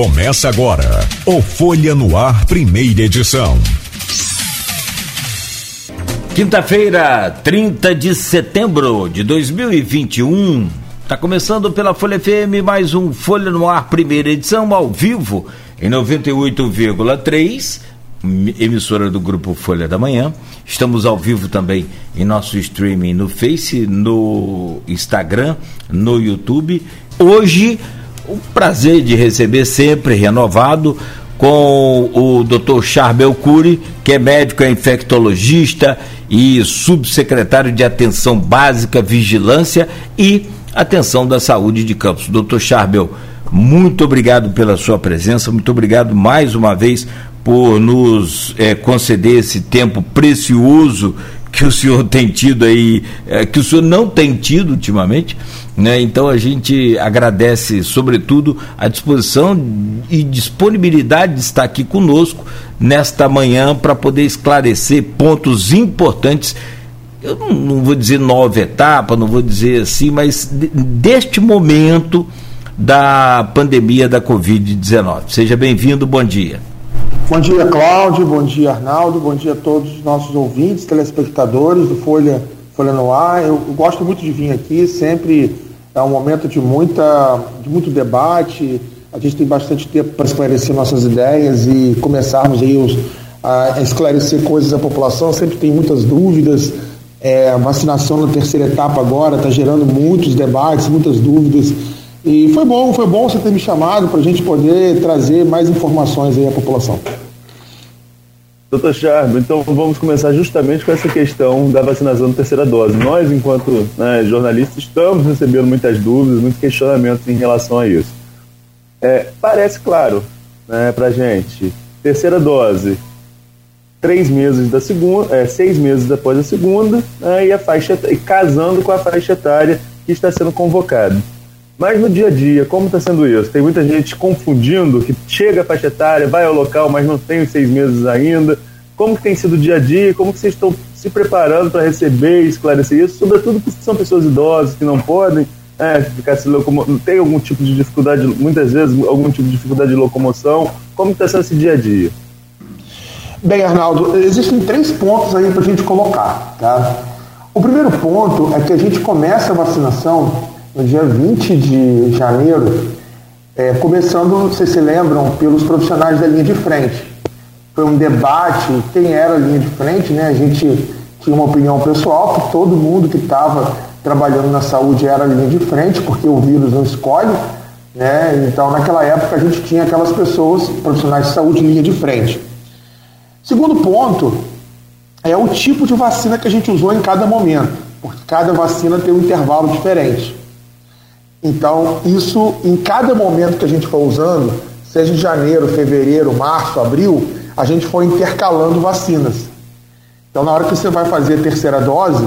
Começa agora o Folha no Ar, primeira edição. Quinta-feira, 30 de setembro de 2021. Está começando pela Folha FM mais um Folha no Ar, primeira edição, ao vivo, em 98,3, emissora do grupo Folha da Manhã. Estamos ao vivo também em nosso streaming no Face, no Instagram, no YouTube. Hoje o prazer de receber sempre renovado com o Dr. Charbel Cury, que é médico, é infectologista e subsecretário de Atenção Básica, Vigilância e Atenção da Saúde de Campos. Dr. Charbel, muito obrigado pela sua presença, muito obrigado mais uma vez por nos é, conceder esse tempo precioso que o senhor tem tido aí, é, que o senhor não tem tido ultimamente, né? Então a gente agradece, sobretudo, a disposição e disponibilidade de estar aqui conosco nesta manhã para poder esclarecer pontos importantes. Eu não, vou dizer nova etapa, não vou dizer assim, mas de, deste momento da pandemia da Covid-19. Seja bem-vindo, bom dia. Bom dia, Cláudio, bom dia, Arnaldo, bom dia a todos os nossos ouvintes, telespectadores do Folha, Folha no Ar. Eu, eu gosto muito de vir aqui, sempre é um momento de, muita, de muito debate, a gente tem bastante tempo para esclarecer nossas ideias e começarmos aí os, a esclarecer coisas à população, sempre tem muitas dúvidas. É, a vacinação na terceira etapa agora está gerando muitos debates, muitas dúvidas. E foi bom, foi bom você ter me chamado para a gente poder trazer mais informações aí à população. Doutor Charbo, então vamos começar justamente com essa questão da vacinação da terceira dose. Nós, enquanto né, jornalistas, estamos recebendo muitas dúvidas, muitos questionamentos em relação a isso. É, parece claro né, para gente, terceira dose, três meses da segunda, é, seis meses depois da segunda, né, e a faixa e casando com a faixa etária que está sendo convocada. Mas no dia a dia, como está sendo isso? Tem muita gente confundindo que chega a faixa etária, vai ao local, mas não tem os seis meses ainda. Como que tem sido o dia a dia? Como que vocês estão se preparando para receber e esclarecer isso? Sobretudo porque são pessoas idosas que não podem é, ficar se locomovendo, tem algum tipo de dificuldade, muitas vezes, algum tipo de dificuldade de locomoção. Como está sendo esse dia a dia? Bem, Arnaldo, existem três pontos aí para a gente colocar. Tá? O primeiro ponto é que a gente começa a vacinação no dia 20 de janeiro, é, começando, vocês se lembram, pelos profissionais da linha de frente. Foi um debate, quem era a linha de frente, né? A gente tinha uma opinião pessoal que todo mundo que estava trabalhando na saúde era a linha de frente, porque o vírus não escolhe, né? Então, naquela época, a gente tinha aquelas pessoas, profissionais de saúde, linha de frente. Segundo ponto é o tipo de vacina que a gente usou em cada momento, porque cada vacina tem um intervalo diferente. Então, isso em cada momento que a gente for usando, seja em janeiro, fevereiro, março, abril, a gente foi intercalando vacinas. Então, na hora que você vai fazer a terceira dose,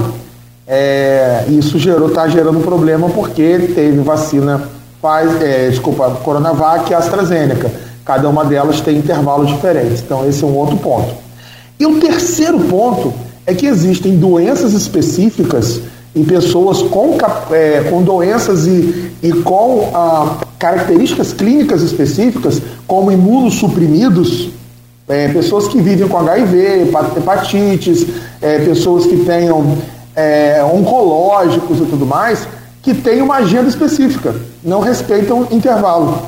é, isso está gerando problema porque teve vacina, faz, é, desculpa, Coronavac e AstraZeneca. Cada uma delas tem intervalos diferentes. Então, esse é um outro ponto. E o terceiro ponto é que existem doenças específicas em pessoas com, é, com doenças e, e com ah, características clínicas específicas, como imunossuprimidos, é, pessoas que vivem com HIV, hepatites, é, pessoas que tenham é, oncológicos e tudo mais, que têm uma agenda específica, não respeitam intervalo.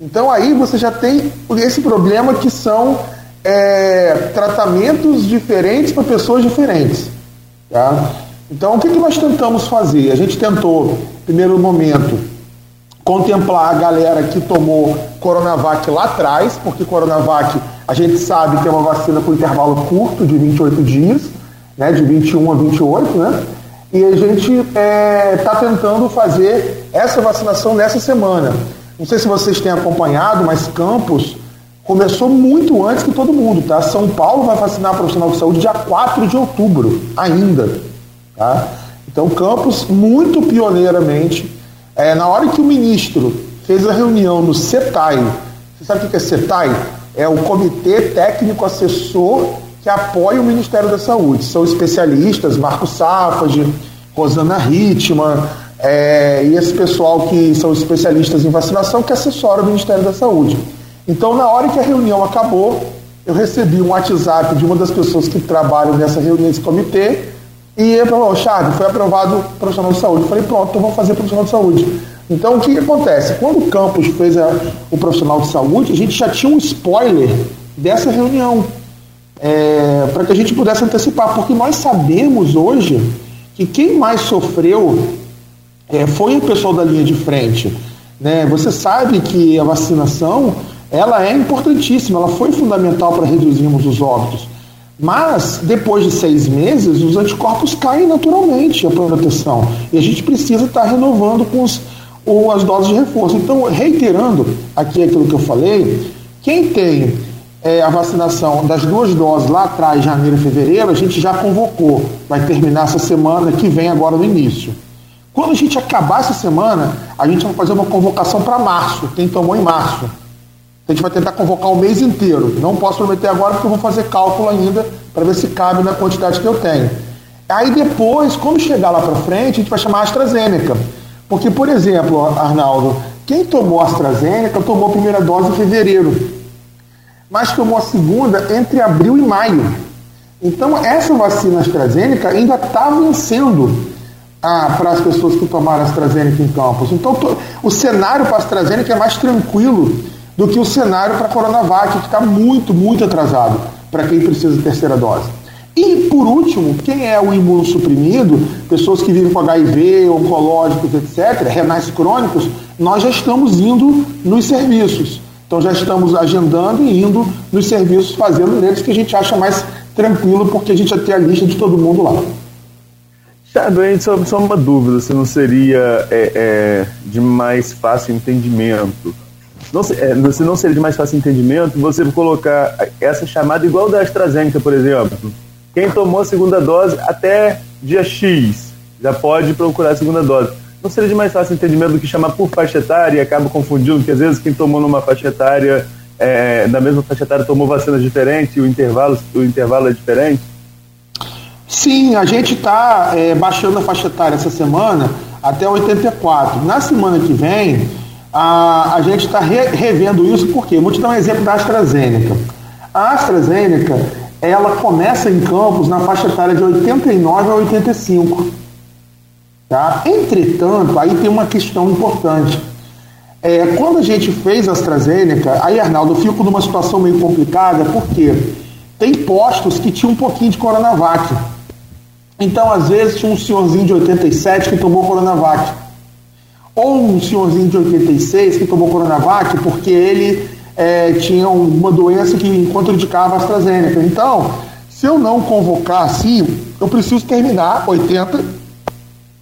Então aí você já tem esse problema que são é, tratamentos diferentes para pessoas diferentes. Tá? Então, o que, que nós tentamos fazer? A gente tentou, primeiro momento, contemplar a galera que tomou Coronavac lá atrás, porque Coronavac a gente sabe que é uma vacina com intervalo curto, de 28 dias, né, de 21 a 28, né? E a gente está é, tá tentando fazer essa vacinação nessa semana. Não sei se vocês têm acompanhado, mas Campos começou muito antes que todo mundo, tá? São Paulo vai vacinar profissional de saúde dia 4 de outubro, ainda. Tá? Então, Campos, muito pioneiramente, é, na hora que o ministro fez a reunião no CETAI, você sabe o que é CETAI? É o Comitê Técnico Assessor que apoia o Ministério da Saúde. São especialistas, Marco Safage, Rosana Ritman, é, e esse pessoal que são especialistas em vacinação que assessora o Ministério da Saúde. Então, na hora que a reunião acabou, eu recebi um WhatsApp de uma das pessoas que trabalham nessa reunião, nesse comitê, e ele falou, Charles, foi aprovado profissional de saúde. Eu falei, pronto, então vou fazer profissional de saúde. Então, o que, que acontece? Quando o campus fez a, o profissional de saúde, a gente já tinha um spoiler dessa reunião, é, para que a gente pudesse antecipar, porque nós sabemos hoje que quem mais sofreu é, foi o pessoal da linha de frente. Né? Você sabe que a vacinação ela é importantíssima, ela foi fundamental para reduzirmos os óbitos. Mas, depois de seis meses, os anticorpos caem naturalmente a proteção. E a gente precisa estar renovando com os, ou as doses de reforço. Então, reiterando aqui aquilo que eu falei, quem tem é, a vacinação das duas doses lá atrás, janeiro e fevereiro, a gente já convocou. Vai terminar essa semana que vem agora no início. Quando a gente acabar essa semana, a gente vai fazer uma convocação para março, quem tomou em março. A gente vai tentar convocar o mês inteiro. Não posso prometer agora porque eu vou fazer cálculo ainda para ver se cabe na quantidade que eu tenho. Aí depois, quando chegar lá para frente, a gente vai chamar AstraZeneca. Porque, por exemplo, Arnaldo, quem tomou AstraZeneca tomou a primeira dose em fevereiro, mas tomou a segunda entre abril e maio. Então, essa vacina AstraZeneca ainda está vencendo para as pessoas que tomaram AstraZeneca em campos. Então, o cenário para a AstraZeneca é mais tranquilo do que o cenário para a Coronavac, que está muito, muito atrasado para quem precisa de terceira dose. E, por último, quem é o imunossuprimido, pessoas que vivem com HIV, oncológicos, etc., renais crônicos, nós já estamos indo nos serviços. Então já estamos agendando e indo nos serviços, fazendo neles que a gente acha mais tranquilo, porque a gente já tem a lista de todo mundo lá. Chadway, só, só uma dúvida, se não seria é, é, de mais fácil entendimento não, é, se não seria de mais fácil entendimento, você colocar essa chamada igual da AstraZeneca, por exemplo. Quem tomou a segunda dose até dia X já pode procurar a segunda dose. Não seria de mais fácil entendimento do que chamar por faixa etária e acaba confundindo, porque às vezes quem tomou numa faixa etária, é, na mesma faixa etária, tomou vacinas diferentes e o intervalo, o intervalo é diferente? Sim, a gente está é, baixando a faixa etária essa semana até 84. Na semana que vem, a, a gente está re, revendo isso porque, vou te dar um exemplo da AstraZeneca. A AstraZeneca, ela começa em campos na faixa etária de 89 a 85. Tá? Entretanto, aí tem uma questão importante. É, quando a gente fez a AstraZeneca, aí, Arnaldo, eu fico numa situação meio complicada, porque tem postos que tinham um pouquinho de Coronavac. Então, às vezes, tinha um senhorzinho de 87 que tomou Coronavac ou um senhorzinho de 86 que tomou Coronavac porque ele é, tinha uma doença que contraindicava a AstraZeneca. Então, se eu não convocar assim, eu preciso terminar 80.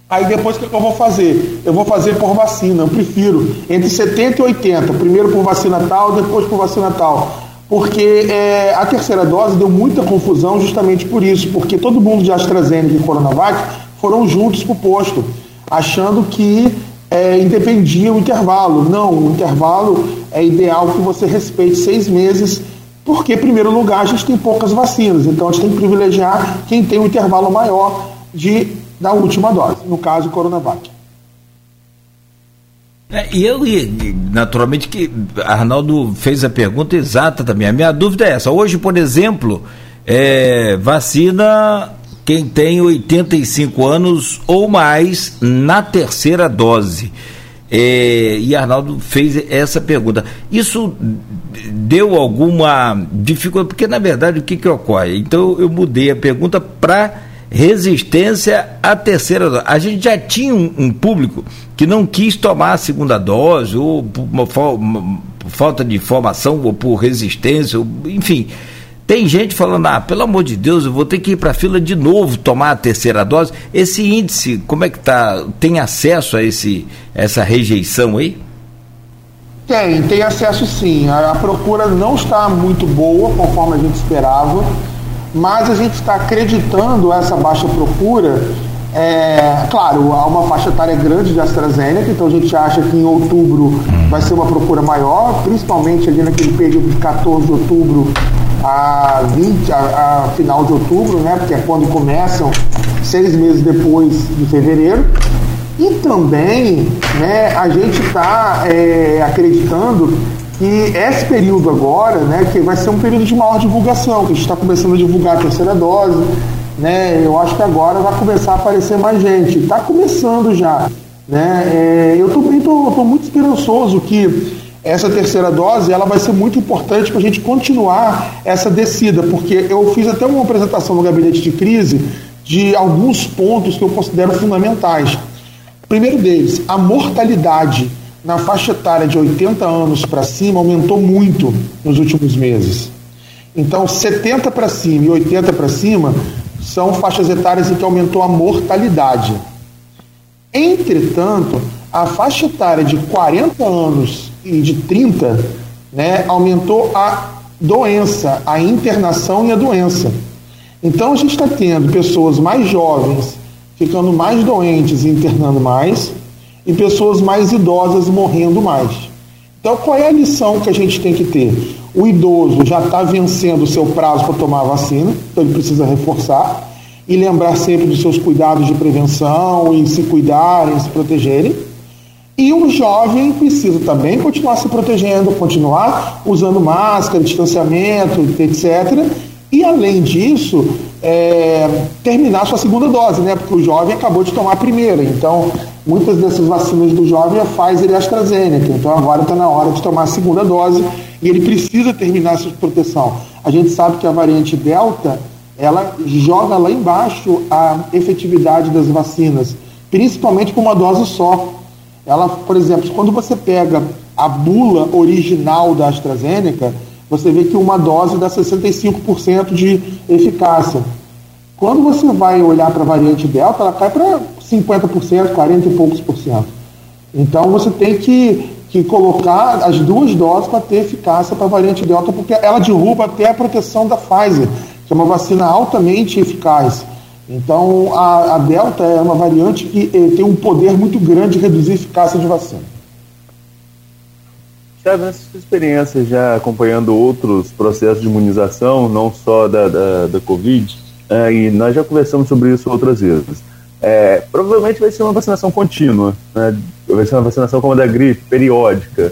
Aí depois o que eu vou fazer? Eu vou fazer por vacina. Eu prefiro entre 70 e 80. Primeiro por vacina tal, depois por vacina tal. Porque é, a terceira dose deu muita confusão justamente por isso. Porque todo mundo de AstraZeneca e Coronavac foram juntos para o posto, achando que é, independia o intervalo. Não, o intervalo é ideal que você respeite seis meses, porque, em primeiro lugar, a gente tem poucas vacinas, então a gente tem que privilegiar quem tem um intervalo maior de, da última dose, no caso, o Coronavac. É, e eu, naturalmente, que Arnaldo fez a pergunta exata também. A minha dúvida é essa. Hoje, por exemplo, é, vacina quem tem 85 anos ou mais na terceira dose. É, e Arnaldo fez essa pergunta. Isso deu alguma dificuldade? Porque, na verdade, o que, que ocorre? Então, eu mudei a pergunta para resistência à terceira dose. A gente já tinha um, um, público que não quis tomar a segunda dose, ou por uma, falta de informação, ou por resistência, ou, enfim tem gente falando, ah, pelo amor de Deus, eu vou ter que ir para a fila de novo tomar a terceira dose. Esse índice, como é que tá? Tem acesso a esse, essa rejeição aí? Tem, tem acesso sim. A, a procura não está muito boa, conforme a gente esperava, mas a gente está acreditando essa baixa procura. É, claro, há uma faixa etária grande de AstraZeneca, então a gente acha que em outubro vai ser uma procura maior, principalmente ali naquele período de 14 de outubro a, 20, a, a final de outubro, né, porque é quando começam seis meses depois de fevereiro. E também né, a gente está é, acreditando que esse período agora, né, que vai ser um período de maior divulgação, que a gente está começando a divulgar a terceira dose, né, eu acho que agora vai começar a aparecer mais gente. Está começando já. Né, é, eu estou muito esperançoso que essa terceira dose ela vai ser muito importante para a gente continuar essa descida, porque eu fiz até uma apresentação no gabinete de crise de alguns pontos que eu considero fundamentais. primeiro deles, a mortalidade na faixa etária de 80 anos para cima aumentou muito nos últimos meses. Então, 70 para cima e 80 para cima são faixas etárias em que aumentou a mortalidade. Entretanto, a faixa etária de 40 anos e de 30 né, aumentou a doença, a internação e a doença. Então a gente está tendo pessoas mais jovens ficando mais doentes e internando mais, e pessoas mais idosas morrendo mais. Então qual é a lição que a gente tem que ter? O idoso já está vencendo o seu prazo para tomar a vacina, então ele precisa reforçar e lembrar sempre dos seus cuidados de prevenção e se cuidarem, se protegerem. E o jovem precisa também continuar se protegendo, continuar usando máscara, distanciamento, etc. E além disso, é, terminar sua segunda dose, né? Porque o jovem acabou de tomar a primeira. Então, muitas dessas vacinas do jovem é Pfizer e AstraZeneca. Então agora está na hora de tomar a segunda dose e ele precisa terminar essa proteção. A gente sabe que a variante Delta ela joga lá embaixo a efetividade das vacinas, principalmente com uma dose só. Ela, por exemplo, quando você pega a bula original da AstraZeneca, você vê que uma dose dá 65% de eficácia. Quando você vai olhar para a variante Delta, ela cai para 50%, 40 e poucos por cento. Então você tem que, que colocar as duas doses para ter eficácia para a variante Delta, porque ela derruba até a proteção da Pfizer, que é uma vacina altamente eficaz. Então a, a Delta é uma variante que eh, tem um poder muito grande de reduzir a eficácia de vacina. Já nessa sua experiência já acompanhando outros processos de imunização, não só da, da, da Covid, é, e nós já conversamos sobre isso outras vezes. É, provavelmente vai ser uma vacinação contínua, né? vai ser uma vacinação como a da gripe, periódica.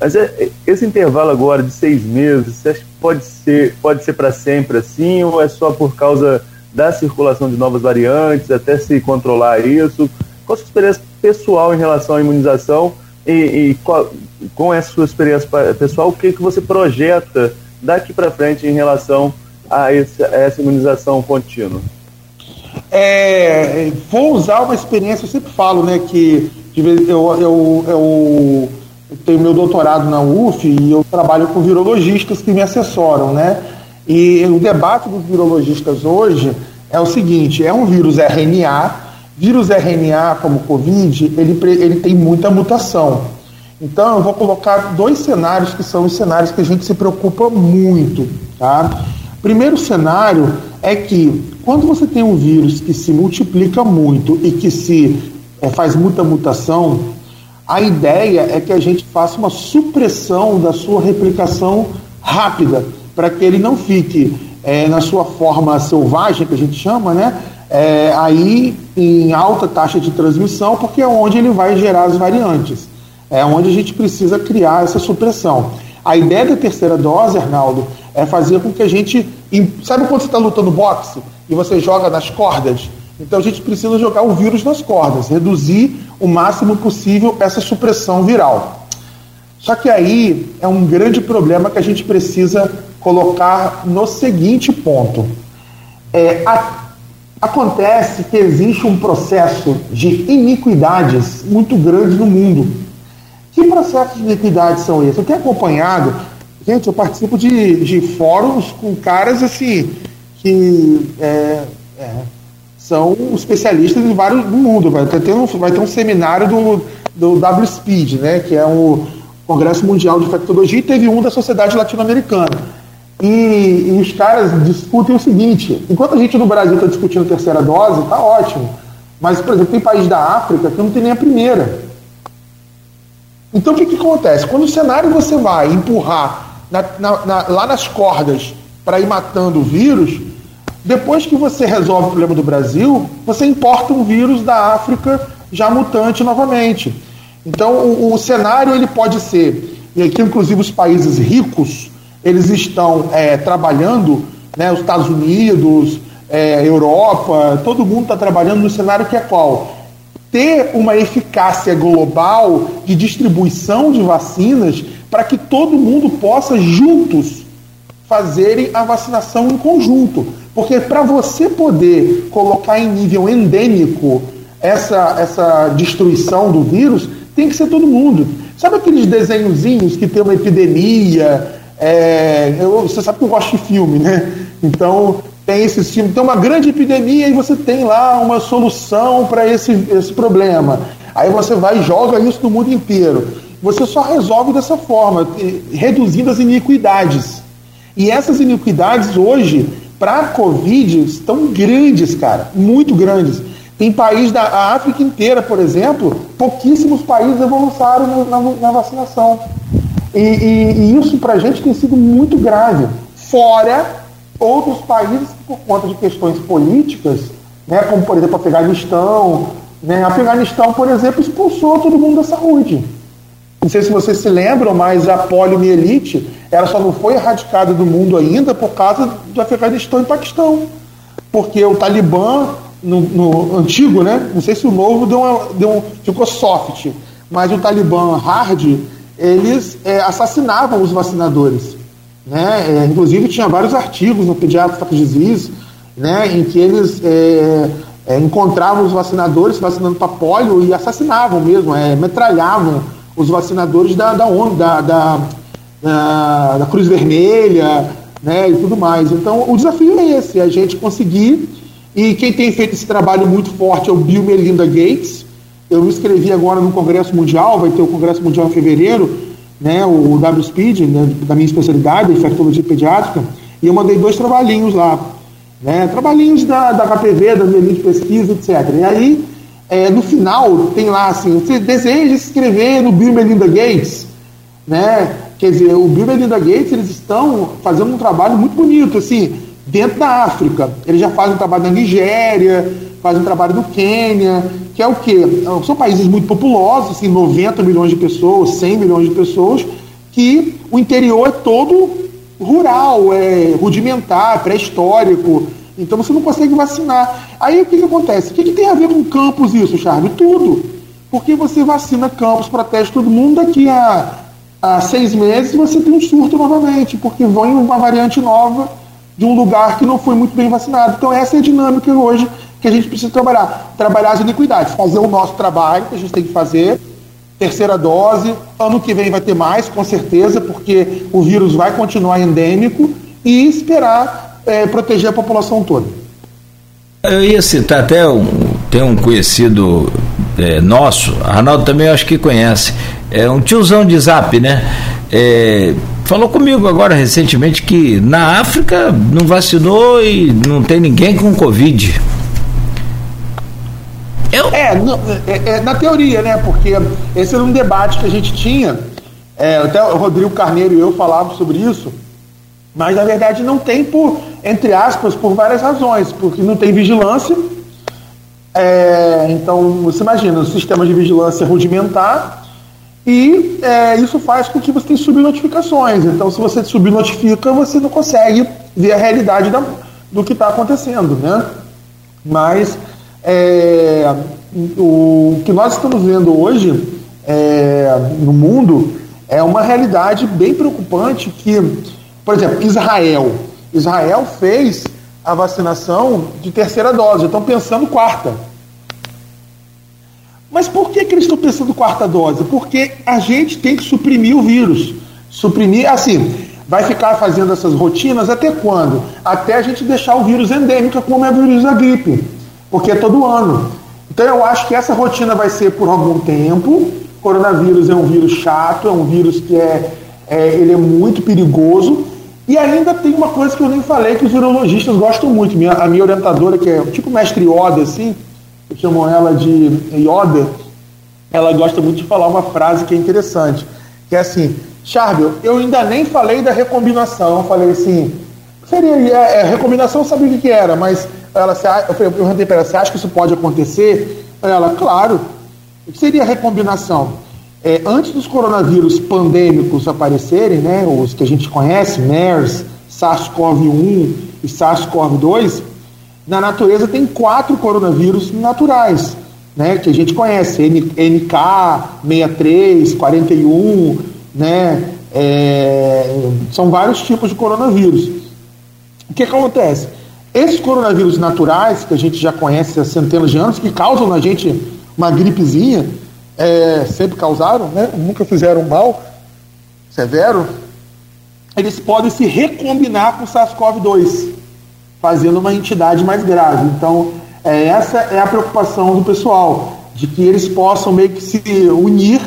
Mas é, esse intervalo agora de seis meses, você acha que pode ser, pode ser para sempre assim, ou é só por causa da circulação de novas variantes, até se controlar isso? Qual a sua experiência pessoal em relação à imunização e, e qual, com essa sua experiência pessoal, o que, que você projeta daqui para frente em relação a, esse, a essa imunização contínua? É, vou usar uma experiência, eu sempre falo, né, que eu, eu, eu, tenho meu doutorado na UF e eu trabalho com virologistas que me assessoram, né? E o debate dos virologistas hoje é o seguinte: é um vírus RNA. Vírus RNA, como Covid, ele, ele tem muita mutação. Então, eu vou colocar dois cenários que são os cenários que a gente se preocupa muito. Tá? Primeiro cenário é que quando você tem um vírus que se multiplica muito e que se é, faz muita mutação, a ideia é que a gente faça uma supressão da sua replicação rápida, para que ele não fique é, na sua forma selvagem, que a gente chama, né? É, aí em alta taxa de transmissão, porque é onde ele vai gerar as variantes. É onde a gente precisa criar essa supressão. A ideia da terceira dose, Arnaldo, é fazer com que a gente. Sabe quando você está lutando boxe e você joga nas cordas? Então a gente precisa jogar o vírus nas cordas, reduzir o máximo possível essa supressão viral. Só que aí é um grande problema que a gente precisa colocar no seguinte ponto. É, a, acontece que existe um processo de iniquidades muito grande no mundo que processos de equidade são esses? Eu tenho acompanhado, gente, eu participo de, de fóruns com caras assim, que é, é, são especialistas em vários do mundo. Vai ter, um, vai ter um seminário do, do WSPEED, né, que é o Congresso Mundial de Infectologia, e teve um da Sociedade Latino-Americana. E, e, os caras discutem o seguinte: enquanto a gente no Brasil está discutindo terceira dose, está ótimo. Mas, por exemplo, tem país da África que não tem nem a primeira. Então o que, que acontece? Quando o cenário você vai empurrar na, na, na, lá nas cordas para ir matando o vírus, depois que você resolve o problema do Brasil, você importa um vírus da África já mutante novamente. Então o, o cenário ele pode ser e que inclusive os países ricos eles estão é, trabalhando, né, os Estados Unidos, é, Europa, todo mundo está trabalhando no cenário que é qual? Ter uma eficácia global de distribuição de vacinas para que todo mundo possa juntos fazerem a vacinação em conjunto. Porque para você poder colocar em nível endêmico essa, essa destruição do vírus, tem que ser todo mundo. Sabe aqueles desenhozinhos que tem uma epidemia? É, eu, você sabe que eu gosto de filme, né? Então tem esse filme, tem uma grande epidemia e você tem lá uma solução para esse, esse problema. Aí você vai e joga isso no mundo inteiro. Você só resolve dessa forma, reduzindo as iniquidades. E essas iniquidades hoje, para a Covid, estão grandes, cara, muito grandes. Tem país da África inteira, por exemplo, pouquíssimos países avançaram na, na, na vacinação. E, e, e isso para a gente tem sido muito grave. Fora outros países que, por conta de questões políticas, né, como por exemplo Afeganistão, né, Afeganistão, por exemplo, expulsou todo mundo da saúde. Não sei se vocês se lembram, mas a poliomielite ela só não foi erradicada do mundo ainda por causa do Afeganistão e Paquistão. Porque o Talibã no, no, antigo, né? Não sei se o novo deu uma, deu ficou soft, mas o Talibã hard, eles é, assassinavam os vacinadores. Né? É, inclusive tinha vários artigos no Pediatric Disease né, em que eles é, é encontravam os vacinadores vacinando para polio e assassinavam mesmo, é, metralhavam os vacinadores da, da ONU, da, da, da, da Cruz Vermelha né, e tudo mais. Então o desafio é esse, a gente conseguir e quem tem feito esse trabalho muito forte é o Bill Melinda Gates. Eu me inscrevi agora no Congresso Mundial, vai ter o Congresso Mundial em fevereiro, né, o WSPED, né, da minha especialidade, infectologia pediátrica, e eu mandei dois trabalhinhos lá. Né, trabalhinhos da, da HPV, da minha linha de pesquisa, etc. E aí, é, no final, tem lá assim, você deseja se inscrever no Bill Melinda Gates, né? Quer dizer, o Bill Melinda Gates, eles estão fazendo um trabalho muito bonito, assim, dentro da África. Ele já faz um trabalho na Nigéria, faz um trabalho no Quênia, que é o quê? São países muito populosos, assim, 90 milhões de pessoas, 100 milhões de pessoas, que o interior é todo rural, é rudimentar, pré-histórico. Então você não consegue vacinar. Aí o que, que acontece? O que, que tem a ver com campus isso, Charme? Tudo. Porque você vacina campus, protege todo mundo, daqui a, a seis meses você tem um surto novamente, porque vem uma variante nova de um lugar que não foi muito bem vacinado. Então essa é a dinâmica hoje que a gente precisa trabalhar. Trabalhar as iniquidades, fazer o nosso trabalho que a gente tem que fazer, terceira dose, ano que vem vai ter mais, com certeza, porque o vírus vai continuar endêmico, e esperar é, proteger a população toda. Eu ia citar até um, tem um conhecido é, nosso, Arnaldo também acho que conhece, é um tiozão de zap, né? É, falou comigo agora recentemente que na África não vacinou e não tem ninguém com Covid. Eu... É, é, é, na teoria, né? Porque esse era um debate que a gente tinha. É, até o Rodrigo Carneiro e eu falávamos sobre isso. Mas na verdade não tem por, entre aspas, por várias razões. Porque não tem vigilância. É, então, você imagina, o sistema de vigilância rudimentar e é, isso faz com que você tenha subnotificações. Então, se você subnotifica, você não consegue ver a realidade da, do que está acontecendo. Né? Mas é, o que nós estamos vendo hoje é, no mundo é uma realidade bem preocupante que, por exemplo, Israel. Israel fez a vacinação de terceira dose, estão pensando quarta. Mas por que, que eles estão pensando quarta dose? Porque a gente tem que suprimir o vírus. Suprimir, assim, vai ficar fazendo essas rotinas até quando? Até a gente deixar o vírus endêmico, como é o vírus da gripe. Porque é todo ano. Então eu acho que essa rotina vai ser por algum tempo. Coronavírus é um vírus chato, é um vírus que é, é ele é muito perigoso. E ainda tem uma coisa que eu nem falei que os virologistas gostam muito. Minha, a minha orientadora, que é tipo mestre Yoda, assim, chamam ela de Yoda, ela gosta muito de falar uma frase que é interessante, que é assim, Charbel, eu ainda nem falei da recombinação, eu falei assim, seria, é, é, recombinação eu sabia o que, era, mas ela, eu perguntei para ela, você acha que isso pode acontecer? Ela, claro, o que seria recombinação? é, antes dos coronavírus pandêmicos aparecerem, né, os que a gente conhece, MERS, SARS-CoV-1 e SARS-CoV-2, na natureza tem quatro coronavírus naturais, né, que a gente conhece, NK, 63, 41, né, é, são vários tipos de coronavírus. O que acontece? Esses coronavírus naturais, que a gente já conhece há centenas de anos, que causam na gente uma gripezinha, é, sempre causaram, né, nunca fizeram mal severo, eles podem se recombinar com o SARS-CoV-2 fazendo uma entidade mais grave. Então, é, essa é a preocupação do pessoal, de que eles possam meio que se unir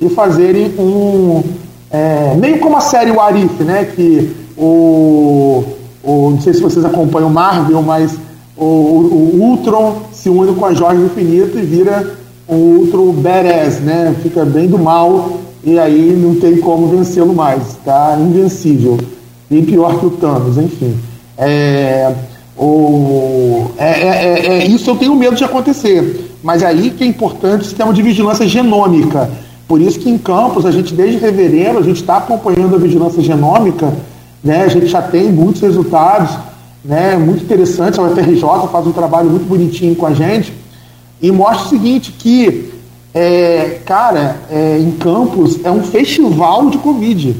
e fazerem um. É, meio como a série Warif, né? Que o, o. Não sei se vocês acompanham o Marvel, mas o, o, Ultron se une com a Jorge do Infinito e vira um Ultron badass, né? Fica bem do mal e aí não tem como vencê-lo mais, tá? Invencível. E pior que o Thanos, enfim. É, o, é, é, é, é, isso eu tenho medo de acontecer. Mas aí que é importante o sistema de vigilância genômica. Por isso que em Campos, a gente desde fevereiro, a gente está acompanhando a vigilância genômica, né? a gente já tem muitos resultados, né? muito interessantes, a UFRJ faz um trabalho muito bonitinho com a gente, e mostra o seguinte, que, é, cara, é, em Campos é um festival de Covid.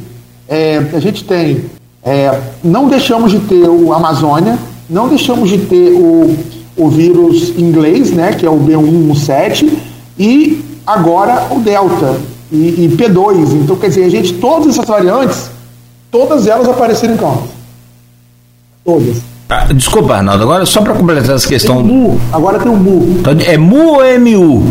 É, a gente tem é, não deixamos de ter o Amazônia, não deixamos de ter o, o vírus inglês, né, que é o B117, e agora o Delta e, e, P2. Então, quer dizer, a gente, todas essas variantes, todas elas apareceram em campo. Todas. Ah, desculpa, Arnaldo, agora só para completar essa questão. Tem MU, agora tem o MU. Então, é MU ou MU?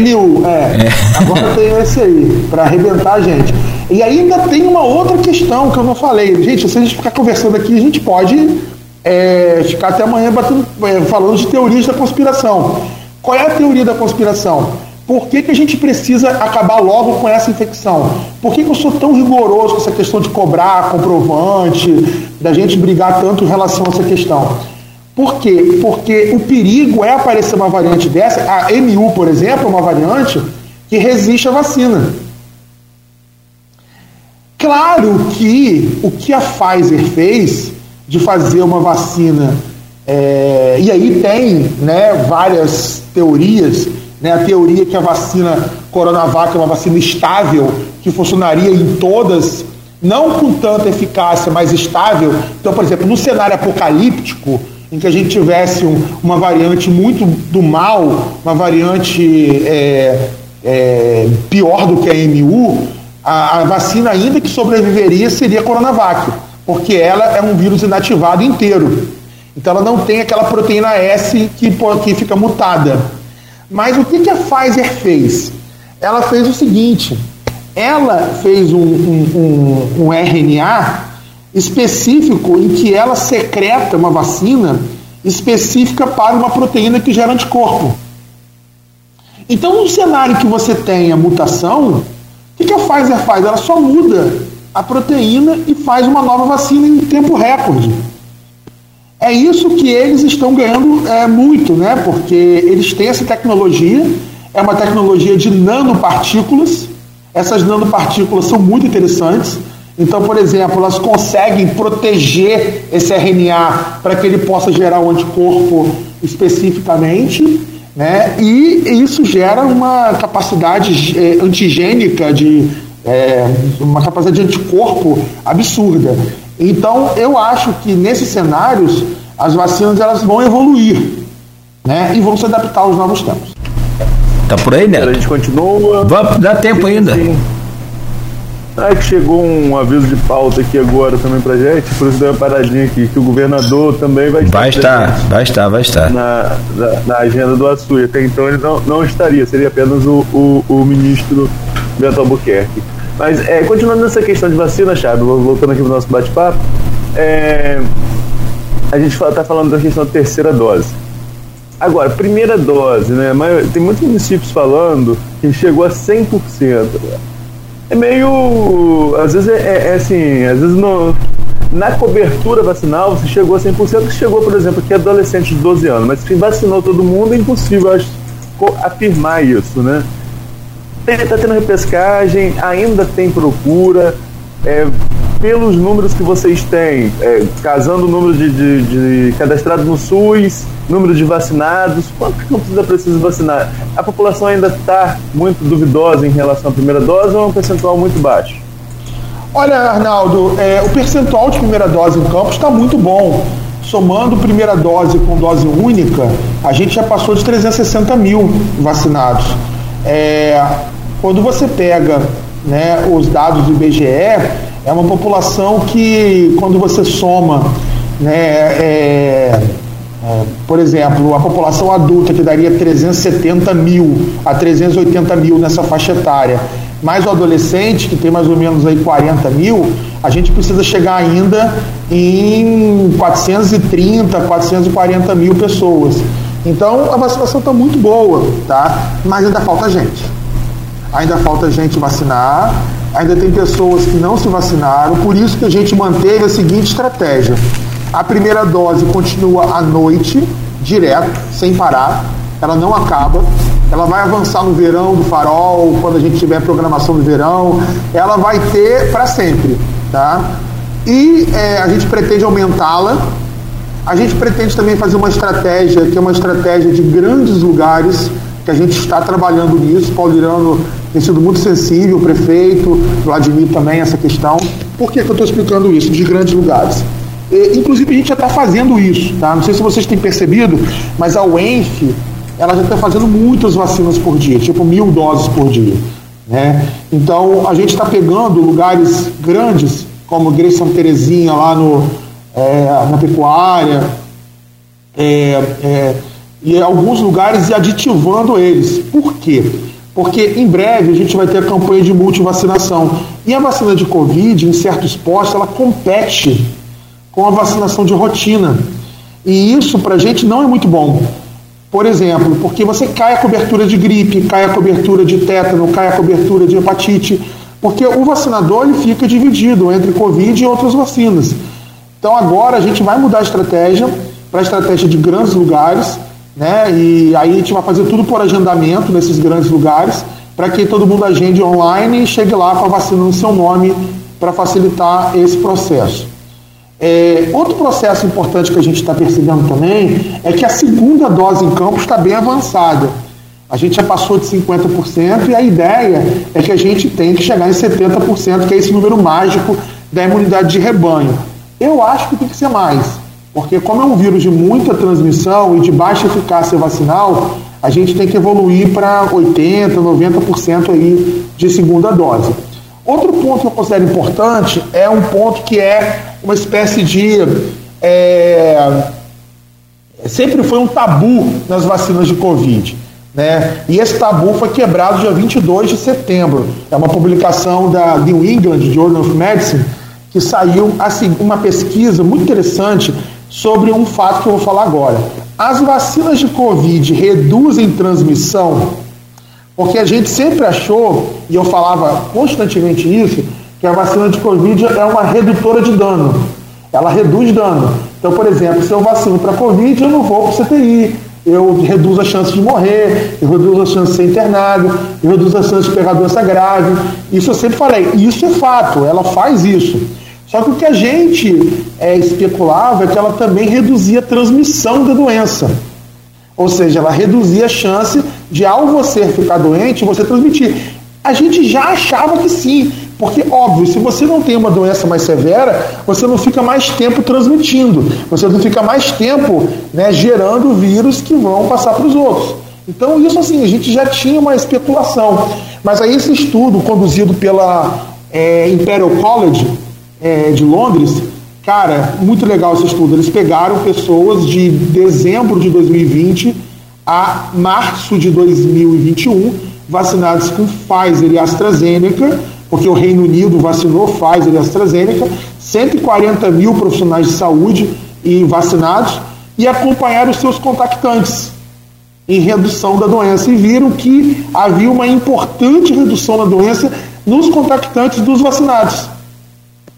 MU, é. é. Agora tem esse aí, para arrebentar a gente. E ainda tem uma outra questão que eu não falei. Gente, se a gente ficar conversando aqui, a gente pode é, ficar até amanhã batendo, é, falando de teorias da conspiração. Qual é a teoria da conspiração? Por que, que a gente precisa acabar logo com essa infecção? Por que, que eu sou tão rigoroso com essa questão de cobrar comprovante, da gente brigar tanto em relação a essa questão? Por quê? Porque o perigo é aparecer uma variante dessa. A MU, por exemplo, é uma variante que resiste à vacina. Claro que o que a Pfizer fez de fazer uma vacina, é, e aí tem né, várias teorias, né, a teoria que a vacina Coronavac é uma vacina estável, que funcionaria em todas, não com tanta eficácia, mas estável. Então, por exemplo, no cenário apocalíptico, em que a gente tivesse um, uma variante muito do mal, uma variante é, é, pior do que a MU, a, a vacina ainda que sobreviveria seria a Coronavac, porque ela é um vírus inativado inteiro. Então ela não tem aquela proteína S que, que fica mutada. Mas o que, que a Pfizer fez? Ela fez o seguinte: ela fez um, um, um, um RNA específico em que ela secreta uma vacina específica para uma proteína que gera anticorpo. Então, no cenário que você tem a mutação, o que a Pfizer faz? Ela só muda a proteína e faz uma nova vacina em tempo recorde. É isso que eles estão ganhando é, muito, né? Porque eles têm essa tecnologia, é uma tecnologia de nanopartículas. Essas nanopartículas são muito interessantes. Então, por exemplo, elas conseguem proteger esse RNA para que ele possa gerar um anticorpo especificamente né? E isso gera uma capacidade é, antigênica de é, uma capacidade de anticorpo absurda. Então, eu acho que nesses cenários as vacinas elas vão evoluir, né? E vão se adaptar aos novos tempos. Tá por aí, né? A gente continua. Vamos, dá tempo sim, ainda. Sim. É que chegou um aviso de pauta aqui agora também pra gente, por isso deu uma paradinha aqui, que o governador também vai estar. Vai estar, vai estar, vai estar. Na, na, na agenda do Açúi. Até então ele não, não estaria, seria apenas o, o, o ministro Beto Albuquerque. Mas é, continuando nessa questão de vacina, Chave, voltando aqui pro nosso bate-papo, é, a gente está falando da questão da terceira dose. Agora, primeira dose, né? Tem muitos municípios falando que chegou a 100% é meio. Às vezes é, é, é assim, às vezes na cobertura vacinal você chegou a 100%, que chegou, por exemplo, que é adolescente de 12 anos, mas se vacinou todo mundo é impossível acho, afirmar isso, né? Está tendo repescagem, ainda tem procura. É, pelos números que vocês têm, é, casando o número de, de, de cadastrados no SUS, número de vacinados, campos ainda precisa vacinar? A população ainda está muito duvidosa em relação à primeira dose ou é um percentual muito baixo? Olha, Arnaldo, é, o percentual de primeira dose em campos está muito bom. Somando primeira dose com dose única, a gente já passou de 360 mil vacinados. É, quando você pega né, os dados do IBGE, é uma população que, quando você soma, né, é, é, por exemplo, a população adulta, que daria 370 mil a 380 mil nessa faixa etária, mais o adolescente, que tem mais ou menos aí 40 mil, a gente precisa chegar ainda em 430, 440 mil pessoas. Então a vacinação está muito boa, tá? Mas ainda falta gente. Ainda falta gente vacinar ainda tem pessoas que não se vacinaram, por isso que a gente manteve a seguinte estratégia. A primeira dose continua à noite, direto, sem parar, ela não acaba, ela vai avançar no verão do farol, quando a gente tiver programação do verão, ela vai ter para sempre, tá? E é, a gente pretende aumentá-la. A gente pretende também fazer uma estratégia, que é uma estratégia de grandes lugares, que a gente está trabalhando nisso. Paulo Irano tem sido muito sensível, o prefeito, Vladimir também, essa questão. Por que, que eu estou explicando isso? De grandes lugares. E, inclusive, a gente já está fazendo isso, tá? Não sei se vocês têm percebido, mas a UENF, ela já está fazendo muitas vacinas por dia, tipo mil doses por dia. Né? Então, a gente está pegando lugares grandes, como Igreja Santa Terezinha, lá no, é, na pecuária, é, é, e alguns lugares e aditivando eles. Por quê? Porque em breve a gente vai ter a campanha de multivacinação. E a vacina de Covid, em certos postos, ela compete com a vacinação de rotina. E isso para a gente não é muito bom. Por exemplo, porque você cai a cobertura de gripe, cai a cobertura de tétano, cai a cobertura de hepatite, porque o vacinador ele fica dividido entre Covid e outras vacinas. Então agora a gente vai mudar a estratégia para a estratégia de grandes lugares né? E aí a gente vai fazer tudo por agendamento nesses grandes lugares, para que todo mundo agende online e chegue lá com a vacina no seu nome para facilitar esse processo. É, outro processo importante que a gente está percebendo também é que a segunda dose em campo está bem avançada. A gente já passou de 50% e a ideia é que a gente tem que chegar em 70%, que é esse número mágico da imunidade de rebanho. Eu acho que tem que ser mais. Porque como é um vírus de muita transmissão e de baixa eficácia vacinal, a gente tem que evoluir para 80%, 90% aí de segunda dose. Outro ponto que eu considero importante é um ponto que é uma espécie de. É, sempre foi um tabu nas vacinas de Covid. Né? E esse tabu foi quebrado dia 22 de setembro. É uma publicação da New England Journal of Medicine que saiu assim, uma pesquisa muito interessante sobre um fato que eu vou falar agora. As vacinas de Covid reduzem transmissão, porque a gente sempre achou, e eu falava constantemente isso, que a vacina de Covid é uma redutora de dano. Ela reduz dano. Então, por exemplo, se eu vacino para Covid, eu não vou para o CTI. Eu reduzo a chance de morrer, eu reduzo a chance de ser internado, eu reduzo a chance de pegar doença grave. Isso eu sempre falei. Isso é fato, ela faz isso. Só que o que a gente é, especulava é que ela também reduzia a transmissão da doença. Ou seja, ela reduzia a chance de, ao você ficar doente, você transmitir. A gente já achava que sim, porque, óbvio, se você não tem uma doença mais severa, você não fica mais tempo transmitindo, você não fica mais tempo né, gerando vírus que vão passar para os outros. Então, isso assim, a gente já tinha uma especulação. Mas aí, esse estudo conduzido pela é, Imperial College, é, de Londres, cara, muito legal esse estudo. Eles pegaram pessoas de dezembro de 2020 a março de 2021 vacinadas com Pfizer e AstraZeneca, porque o Reino Unido vacinou Pfizer e AstraZeneca, 140 mil profissionais de saúde e vacinados e acompanharam os seus contactantes em redução da doença e viram que havia uma importante redução da doença nos contactantes dos vacinados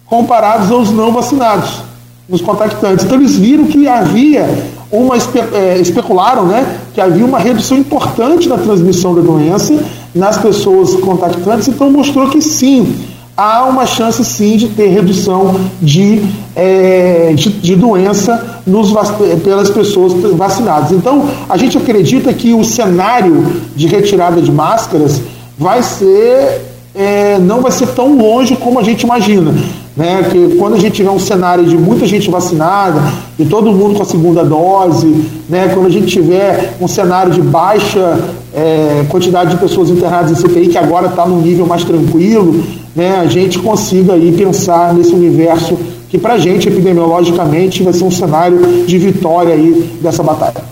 comparados aos não vacinados, nos contactantes. Então eles viram que havia uma é, especularam, né, que havia uma redução importante na transmissão da doença nas pessoas contactantes, então mostrou que sim, há uma chance sim de ter redução de, é, de, de, doença nos, pelas pessoas vacinadas. Então, a gente acredita que o cenário de retirada de máscaras vai ser, é, não vai ser tão longe como a gente imagina. Né, que quando a gente tiver um cenário de muita gente vacinada, de todo mundo com a segunda dose, né, quando a gente tiver um cenário de baixa é, quantidade de pessoas internadas em CTI, que agora está num nível mais tranquilo, né, a gente consiga aí pensar nesse universo que para a gente, epidemiologicamente, vai ser um cenário de vitória aí dessa batalha.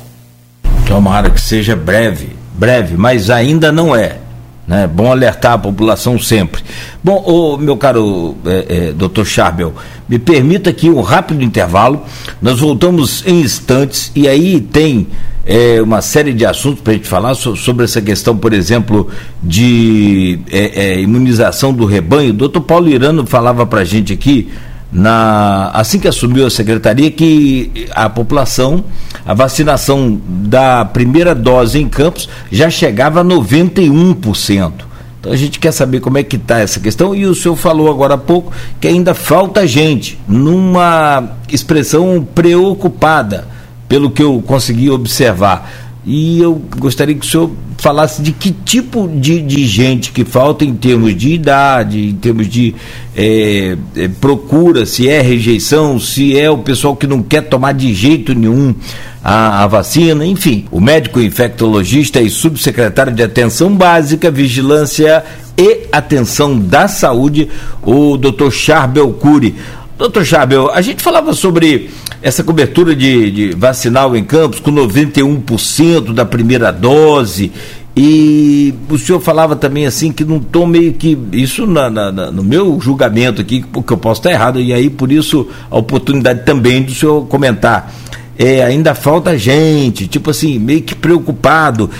Tomara que seja breve, breve, mas ainda não é. Né? Bom alertar a população sempre. Bom, o meu caro é, é, doutor Charbel, me permita aqui um rápido intervalo. Nós voltamos em instantes e aí tem é, uma série de assuntos para a gente falar so, sobre essa questão, por exemplo, de é, é, imunização do rebanho. O doutor Paulo Irano falava para a gente aqui na, assim que assumiu a secretaria, que a população, a vacinação da primeira dose em Campos já chegava a 91%. Então a gente quer saber como é que está essa questão e o senhor falou agora há pouco que ainda falta gente, numa expressão preocupada, pelo que eu consegui observar. E eu gostaria que o senhor falasse de que tipo de, de gente que falta em termos de idade, em termos de é, é, procura, se é rejeição, se é o pessoal que não quer tomar de jeito nenhum a, a, vacina, enfim. O médico infectologista e subsecretário de Atenção Básica, Vigilância e Atenção da Saúde, o Dr. Charbel Cury. Doutor Chabel, a gente falava sobre essa cobertura de, de vacinal em campos com 91% da primeira dose. E o senhor falava também assim que não tom meio que. Isso na, na, no meu julgamento aqui, porque eu posso estar errado, e aí por isso a oportunidade também do senhor comentar. É, ainda falta gente, tipo assim, meio que preocupado.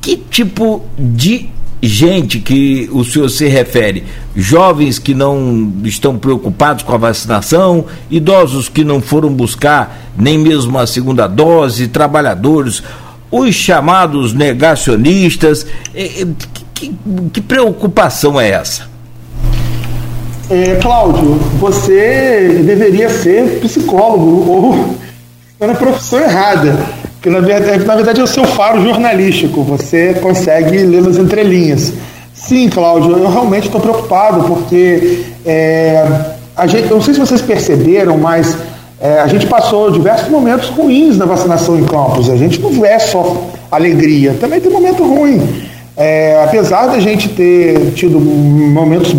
Que tipo de gente que o senhor se refere? Jovens que não estão preocupados com a vacinação, idosos que não foram buscar nem mesmo a segunda dose, trabalhadores, os chamados negacionistas. Que, que, que preocupação é essa? É, Cláudio, você deveria ser psicólogo ou está na profissão errada que na verdade, na verdade é o seu faro jornalístico, você consegue ler nas entrelinhas. Sim, Cláudio, eu realmente estou preocupado, porque é, a gente, eu não sei se vocês perceberam, mas é, a gente passou diversos momentos ruins na vacinação em campos. A gente não é só alegria, também tem momento ruim. É, apesar da gente ter tido momentos.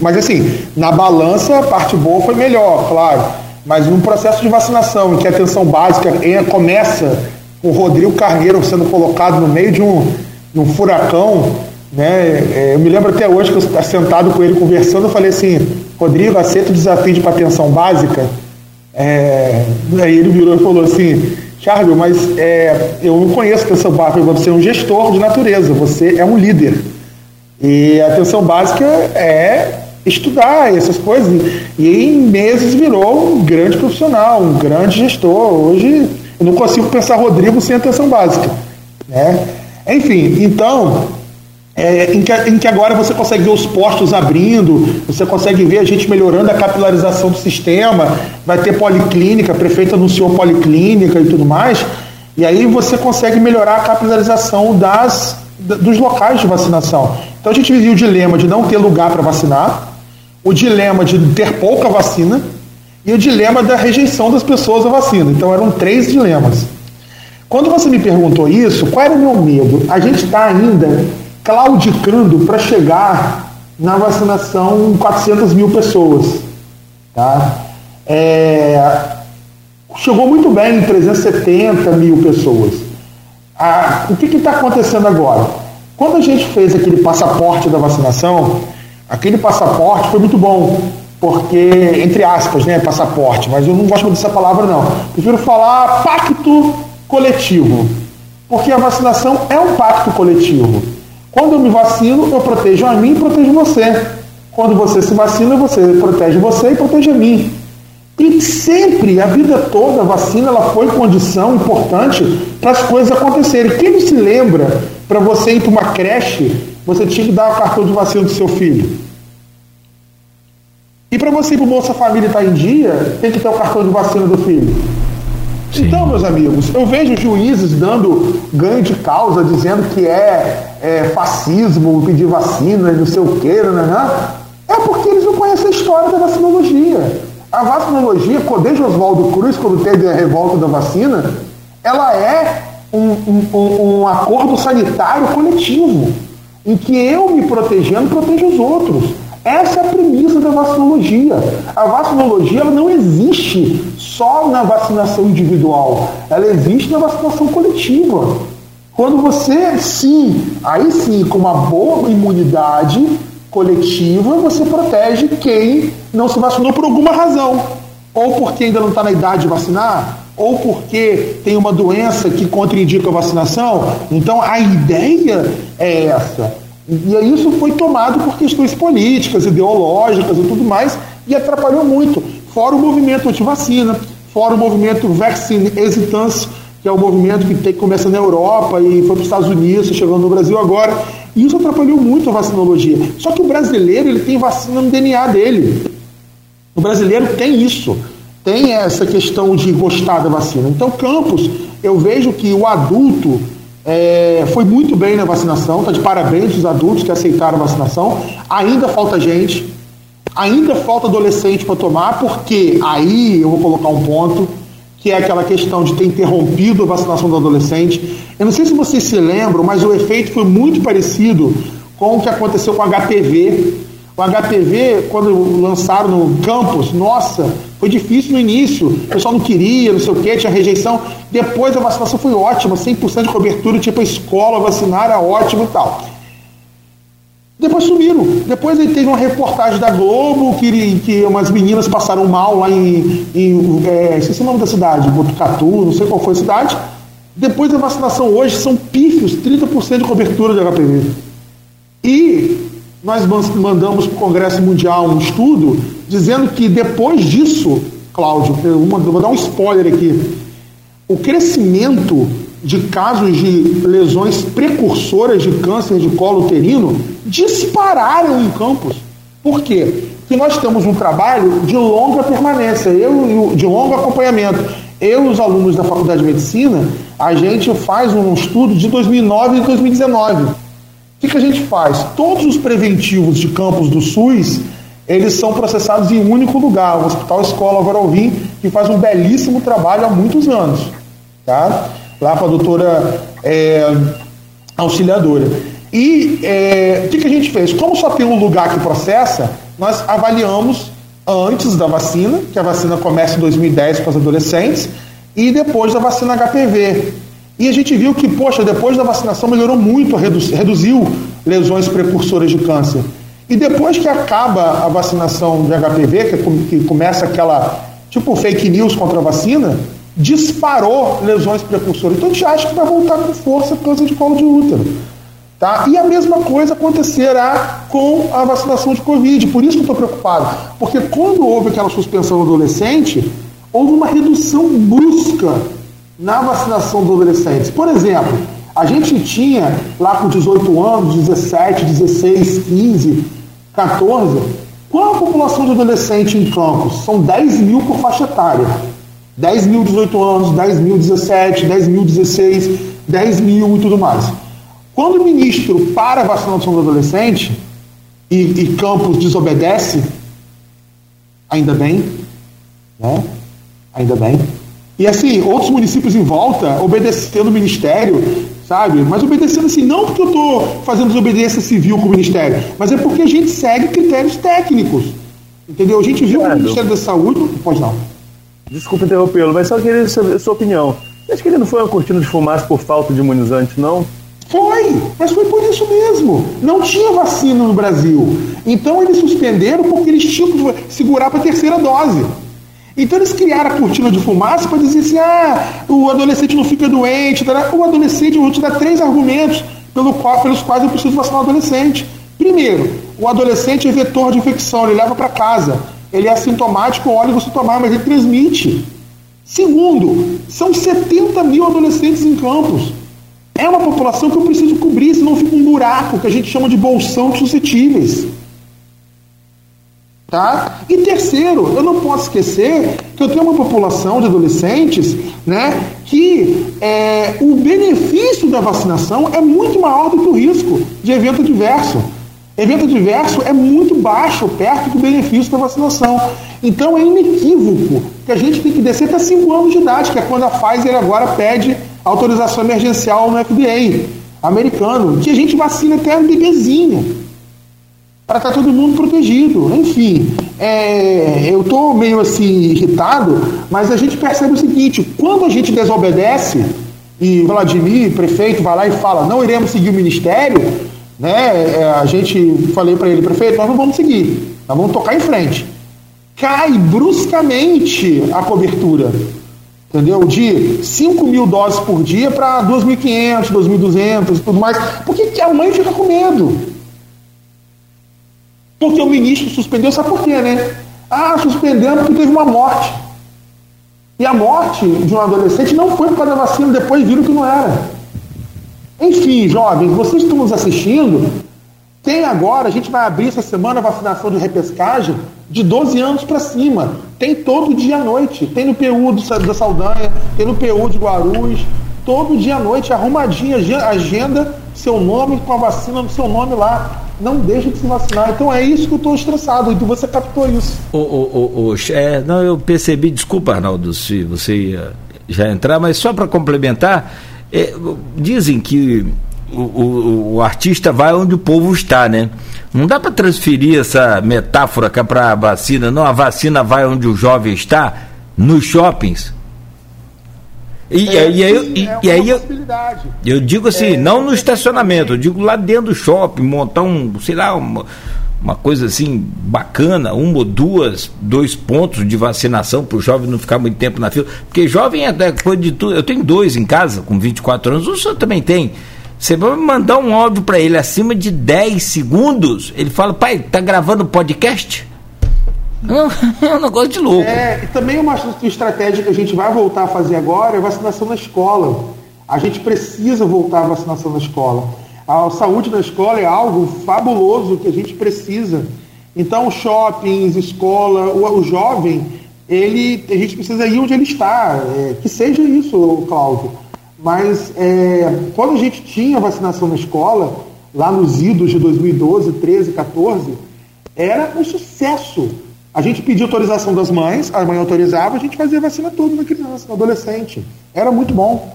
Mas assim, na balança a parte boa foi melhor, claro. Mas num processo de vacinação em que a atenção básica começa o Rodrigo Carneiro sendo colocado no meio de um, de um furacão. Né? É, eu me lembro até hoje que eu estava sentado com ele conversando, eu falei assim, Rodrigo, aceita o desafio de atenção básica? É, aí ele virou e falou assim, Charles, mas é, eu não conheço atenção básica, você é um gestor de natureza, você é um líder. E a atenção básica é estudar essas coisas. E em meses virou um grande profissional, um grande gestor. Hoje não consigo pensar Rodrigo sem atenção básica. Né? Enfim, então, é, em, que, em, que, agora você consegue ver os postos abrindo, você consegue ver a gente melhorando a capilarização do sistema, vai ter policlínica, a prefeita anunciou policlínica e tudo mais, e aí você consegue melhorar a capilarização das, dos locais de vacinação. Então a gente vivia o dilema de não ter lugar para vacinar, o dilema de ter pouca vacina, e o dilema da rejeição das pessoas à vacina. Então eram três dilemas. Quando você me perguntou isso, qual era o meu medo? A gente está ainda claudicando para chegar na vacinação em 400 mil pessoas. Tá? É, chegou muito bem em 370 mil pessoas. Ah, o que está acontecendo agora? Quando a gente fez aquele passaporte da vacinação, aquele passaporte foi muito bom porque, entre aspas, né, passaporte, mas eu não gosto dessa palavra não. Prefiro falar pacto coletivo, porque a vacinação é um pacto coletivo. Quando eu me vacino, eu protejo a mim e protejo você. Quando você se vacina, você protege você e protege a mim. E sempre, a vida toda, a vacina ela foi condição importante para as coisas acontecerem. Quem não se lembra para você ir para uma creche você tinha que dar o cartão de vacina do seu filho. E para você ir para o Bolsa Família estar tá em dia, tem que ter o cartão de vacina do filho. Sim. Então, meus amigos, eu vejo juízes dando ganho de causa, dizendo que é, é fascismo pedir vacina, não sei o quê, né, né? É porque eles não conhecem a história da vacinologia. A vacinologia, desde Oswaldo Cruz, quando teve a revolta da vacina, ela é um, um, um acordo sanitário coletivo, em que eu me protegendo protejo os outros. Essa é a premissa da vacinologia. A vacinologia não existe só na vacinação individual, ela existe na vacinação coletiva. Quando você, sim, aí sim, com uma boa imunidade coletiva, você protege quem não se vacinou por alguma razão. Ou porque ainda não está na idade de vacinar, ou porque tem uma doença que contraindica a vacinação. Então a ideia é essa. E isso foi tomado por questões políticas, ideológicas e tudo mais, e atrapalhou muito. Fora o movimento anti-vacina, fora o movimento Vaccine Hesitance, que é o um movimento que, tem, começa na Europa e foi para os Estados Unidos, chegando no Brasil agora. E isso atrapalhou muito a vacinologia. Só que o brasileiro ele tem vacina no DNA dele. O brasileiro tem isso, tem essa questão de gostar da vacina. Então, Campos, eu vejo que o adulto é, foi muito bem na vacinação, está de parabéns os adultos que aceitaram a vacinação. Ainda falta gente, ainda falta adolescente para tomar, porque aí eu vou colocar um ponto, que é aquela questão de ter interrompido a vacinação do adolescente. Eu não sei se vocês se lembram, mas o efeito foi muito parecido com o que aconteceu com o HPV. O HPV, quando lançaram no campus, nossa, foi difícil no início, o pessoal não queria, não sei o que, tinha rejeição. Depois a vacinação foi ótima, 100% de cobertura, tipo a escola vacinar era ótimo e tal. Depois sumiram. Depois ele teve uma reportagem da Globo que, que umas meninas passaram mal lá em. em é, esqueci o nome da cidade, Botucatu, não sei qual foi a cidade. Depois da vacinação hoje são pífios, 30% de cobertura de HPV. E nós mandamos para o Congresso Mundial um estudo dizendo que depois disso, Cláudio, eu vou dar um spoiler aqui, o crescimento de casos de lesões precursoras de câncer de colo uterino dispararam em campos. Por quê? Porque nós temos um trabalho de longa permanência, eu de longo acompanhamento. Eu e os alunos da Faculdade de Medicina, a gente faz um estudo de 2009 e 2019 que, que a gente faz? Todos os preventivos de campos do SUS, eles são processados em um único lugar, o Hospital Escola Alvim, que faz um belíssimo trabalho há muitos anos. Tá? Lá com a doutora é, auxiliadora. E é, o que, que a gente fez? Como só tem um lugar que processa, nós avaliamos antes da vacina, que a vacina começa em 2010 para os adolescentes, e depois da vacina HPV. E a gente viu que, poxa, depois da vacinação melhorou muito, reduziu lesões precursoras de câncer. E depois que acaba a vacinação de HPV, que, começa aquela tipo fake news contra a vacina, disparou lesões precursoras. Então a gente acha que vai voltar com força câncer de colo de útero. Tá? E a mesma coisa acontecerá com a vacinação de Covid. Por isso que eu estou preocupado. Porque quando houve aquela suspensão adolescente, houve uma redução brusca na vacinação dos adolescentes. Por exemplo, a gente tinha lá com 18 anos, 17, 16, 15, 14, qual a população de adolescente em Campos? São 10 mil por faixa etária. 10 mil 18 anos, 10 mil 17, 10 mil 16, 10 mil e tudo mais. Quando o ministro para a vacinação do adolescente e, e Campos desobedece, ainda bem, né? Ainda bem, e assim, outros municípios em volta obedecendo o ministério, sabe? Mas obedecendo assim, não porque eu estou fazendo desobediência civil com o ministério, mas é porque a gente segue critérios técnicos. Entendeu? A gente viu claro. o Ministério da Saúde. Pode não. Desculpa interrompê-lo, mas só queria saber a sua opinião. Você acha que ele não foi uma cortina de fumaça por falta de imunizante, não? Foi, mas foi por isso mesmo. Não tinha vacina no Brasil. Então eles suspenderam porque eles tinham que segurar para a terceira dose. Então eles criaram a cortina de fumaça para dizer assim: ah, o adolescente não fica doente. Tá? O adolescente, eu vou te dar três argumentos pelo qual, pelos quais eu preciso vacinar o adolescente. Primeiro, o adolescente é vetor de infecção, ele leva para casa. Ele é assintomático, olha você tomar, mas ele transmite. Segundo, são 70 mil adolescentes em campos. É uma população que eu preciso cobrir, senão fica um buraco que a gente chama de bolsão de suscetíveis. Tá? E terceiro, eu não posso esquecer que eu tenho uma população de adolescentes né, que é, o benefício da vacinação é muito maior do que o risco de evento adverso. Evento adverso é muito baixo perto do benefício da vacinação. Então é inequívoco que a gente tem que descer até 5 anos de idade, que é quando a Pfizer agora pede autorização emergencial no FDA americano, que a gente vacina até um bebezinho para estar tá todo mundo protegido. Enfim, é, eu estou meio assim irritado, mas a gente percebe o seguinte: quando a gente desobedece e Vladimir, prefeito, vai lá e fala não iremos seguir o ministério, né? É, a gente falei para ele, prefeito, nós não vamos seguir, nós vamos tocar em frente. Cai bruscamente a cobertura. Entendeu? De 5 mil doses por dia para 2.500, 2.200 e tudo mais. Por que a mãe fica com medo? Porque o ministro suspendeu, sabe por quê, né? Ah, suspendendo porque teve uma morte. E a morte de um adolescente não foi por causa da vacina, depois viram que não era. Enfim, jovens, vocês estão nos assistindo, tem agora, a gente vai abrir essa semana a vacinação de repescagem de 12 anos para cima. Tem todo dia à noite. Tem no PU do, da Saldanha, tem no PU de Guarulhos, todo dia à noite, arrumadinha, agenda, seu nome com a vacina no seu nome lá não deixa de se vacinar. Então é isso que eu estou estressado. E você captou isso. O, o, o, é, não, eu percebi, desculpa, Arnaldo, se você ia já entrar, mas só para complementar, é, dizem que o, o, o, artista vai onde o povo está, né? Não dá para transferir essa metáfora para a vacina, não. A vacina vai onde o jovem está, nos shoppings. E, é, e, aí, sim, e, é e aí eu, eu digo assim, é, não no estacionamento, eu digo lá dentro do shopping, montar um, sei lá, uma, uma coisa assim bacana, uma ou duas, dois pontos de vacinação para o jovem não ficar muito tempo na fila. Porque jovem é coisa de tudo. Eu tenho dois em casa com 24 anos, o senhor também tem. Você vai mandar um áudio para ele acima de 10 segundos, ele fala, pai, tá gravando podcast? É um negócio de louco. É, e também uma estratégia que a gente vai voltar a fazer agora é a vacinação na escola. A gente precisa voltar à vacinação na escola. A saúde na escola é algo fabuloso que a gente precisa. Então, shoppings, escola, o, o jovem, ele, a gente precisa ir onde ele está. É, que seja isso, Cláudio. Mas é, quando a gente tinha vacinação na escola, lá nos idos de 2012, 13, 14, era um sucesso. A gente pedia autorização das mães, a mãe autorizava, a gente fazia vacina toda na criança, no adolescente. Era muito bom.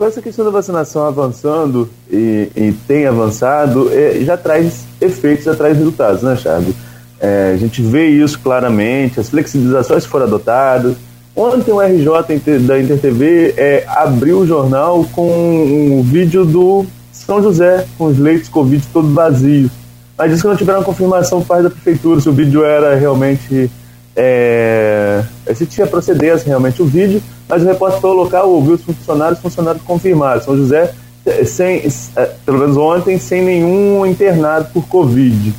Essa questão da vacinação avançando e, e tem avançado, é, já traz efeitos, já traz resultados, né, Charles? É, a gente vê isso claramente, as flexibilizações foram adotadas. Ontem o RJ da InterTV é, abriu o jornal com um vídeo do São José, com os leitos Covid todos vazios mas disse que não tiveram confirmação parte da prefeitura se o vídeo era realmente. É, se tinha procedência realmente o vídeo, mas o repórter foi ao local, ouviu os funcionários, os funcionários confirmaram. São José, é, sem, é, pelo menos ontem, sem nenhum internado por Covid.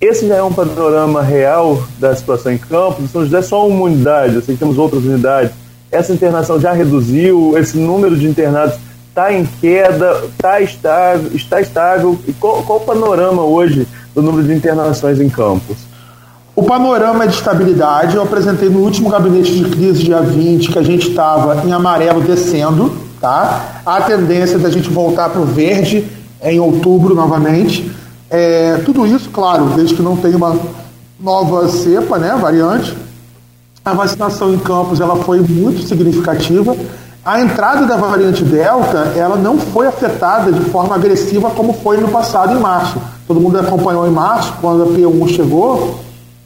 Esse já é um panorama real da situação em Campos. São José é só uma unidade, que temos outras unidades. Essa internação já reduziu, esse número de internados está em queda, está estável, está estável. E qual, qual o panorama hoje do número de internações em campos? O panorama é de estabilidade. Eu apresentei no último gabinete de crise, dia 20, que a gente estava em amarelo descendo. Tá? A tendência da gente voltar para o verde em outubro novamente. É, tudo isso, claro, desde que não tenha uma nova cepa, né, variante. A vacinação em campos ela foi muito significativa. A entrada da variante Delta, ela não foi afetada de forma agressiva como foi no passado, em março. Todo mundo acompanhou em março, quando a P1 chegou,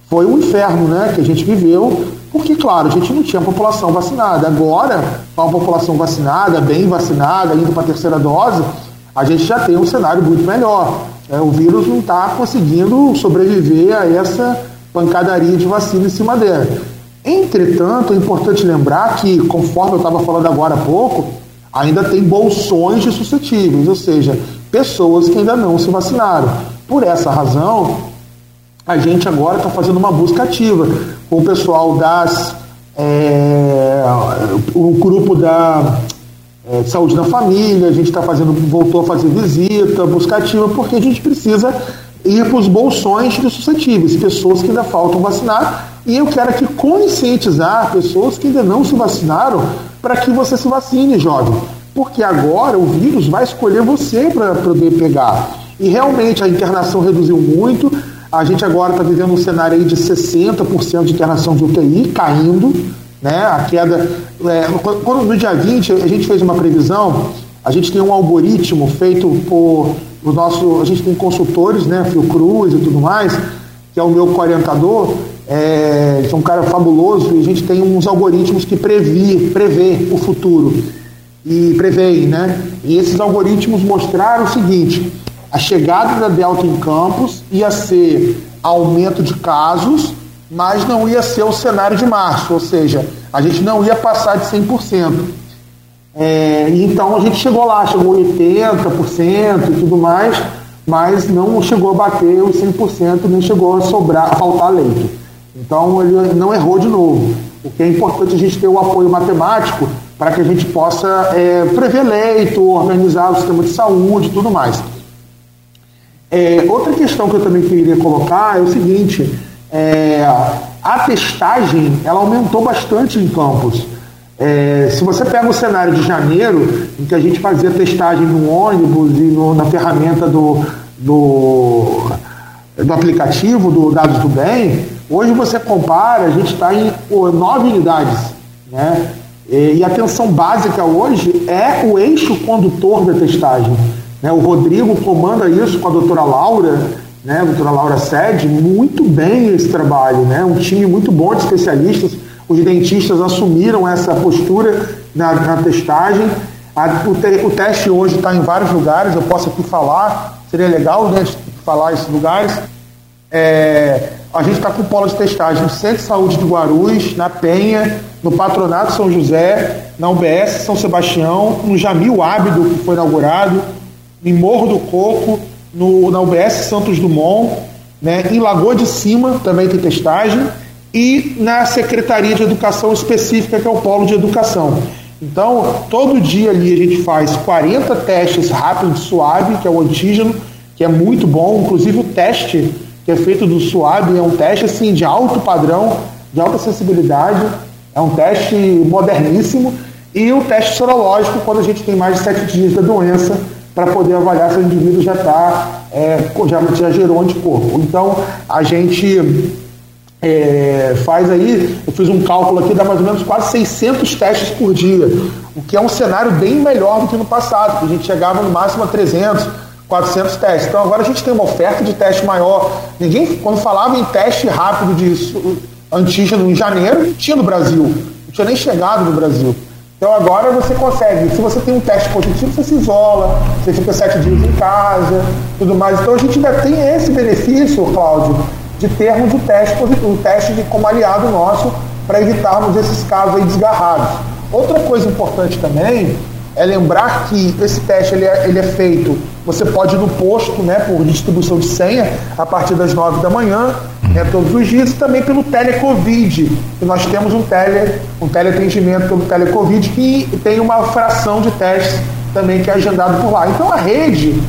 foi um inferno né, que a gente viveu, porque, claro, a gente não tinha população vacinada. Agora, com a população vacinada, bem vacinada, indo para a terceira dose, a gente já tem um cenário muito melhor. É, o vírus não está conseguindo sobreviver a essa pancadaria de vacina em cima dela. Entretanto, é importante lembrar que, conforme eu estava falando agora há pouco, ainda tem bolsões de suscetíveis, ou seja, pessoas que ainda não se vacinaram. Por essa razão, a gente agora está fazendo uma busca ativa com o pessoal das. É, o grupo da é, saúde na família, a gente está fazendo, voltou a fazer visita, buscativa, porque a gente precisa ir para os bolsões de suscetíveis, pessoas que ainda faltam vacinar, e eu quero aqui conscientizar pessoas que ainda não se vacinaram para que você se vacine, jovem. Porque agora o vírus vai escolher você para poder pegar. E realmente a internação reduziu muito. A gente agora está vivendo um cenário aí de 60% de internação de UTI caindo. Né? A queda. É, quando, no dia 20 a gente fez uma previsão, a gente tem um algoritmo feito por o nosso. A gente tem consultores, né? Fiocruz e tudo mais, que é o meu orientador. É, é um cara fabuloso e a gente tem uns algoritmos que previ, prevê o futuro e preveem, né? E esses algoritmos mostraram o seguinte: a chegada da Delta em Campos ia ser aumento de casos, mas não ia ser o cenário de março, ou seja, a gente não ia passar de 100%. É, então a gente chegou lá, chegou 80% e tudo mais, mas não chegou a bater os 100%, nem chegou a sobrar, a faltar leito. Então ele não errou de novo. O que é importante a gente ter o apoio matemático para que a gente possa é, prever leito, organizar o sistema de saúde e tudo mais. É, outra questão que eu também queria colocar é o seguinte: é, a testagem ela aumentou bastante em campos. É, se você pega o cenário de janeiro, em que a gente fazia testagem no ônibus e no, na ferramenta do, do, do aplicativo do Dados do Bem, hoje você compara, a gente está em nove unidades. Né? E a atenção básica hoje é o eixo condutor da testagem. Né? O Rodrigo comanda isso com a doutora Laura, né? a doutora Laura Sede, muito bem esse trabalho, né? um time muito bom de especialistas. Os dentistas assumiram essa postura na, na testagem. A, o, te, o, teste hoje está em vários lugares, eu posso aqui falar, seria legal né, falar esses lugares. É, a gente está com polo de testagem no Centro de Saúde de Guarulhos, na Penha, no Patronato São José, na UBS São Sebastião, no Jamil Ábido, que foi inaugurado, em Morro do Coco, no, na UBS Santos Dumont, né, em Lagoa de Cima também tem testagem, e na Secretaria de Educação Específica, que é o Polo de Educação. Então, todo dia ali a gente faz 40 testes rápidos suave, que é o antígeno, que é muito bom. Inclusive o teste que é feito do suave é um teste assim de alto padrão, de alta sensibilidade, é um teste moderníssimo. E o teste sorológico, quando a gente tem mais de sete dias da doença, para poder avaliar se o indivíduo já está, é, já, já gerou anticorpo. Então, a gente é, faz aí, eu fiz um cálculo aqui, dá mais ou menos quase 600 testes por dia, o que é um cenário bem melhor do que no passado, que a gente chegava no máximo a 300, 400 testes. Então agora a gente tem uma oferta de teste maior. Ninguém, quando falava em teste rápido de antígeno em janeiro, não tinha no Brasil, não tinha nem chegado no Brasil. Então agora você consegue, se você tem um teste positivo, você se isola, você fica sete dias em casa, tudo mais. Então a gente ainda tem esse benefício, Cláudio, de termos o teste, o teste de, como aliado nosso para evitarmos esses casos aí desgarrados. Outra coisa importante também é lembrar que esse teste ele é, ele é feito, você pode ir no posto, né, por distribuição de senha, a partir das 9 da manhã, né, todos os dias, e também pelo telecovid, que nós temos um, tele, um teleatendimento pelo telecovid que tem uma fração de testes também que é agendado por lá. Então a rede,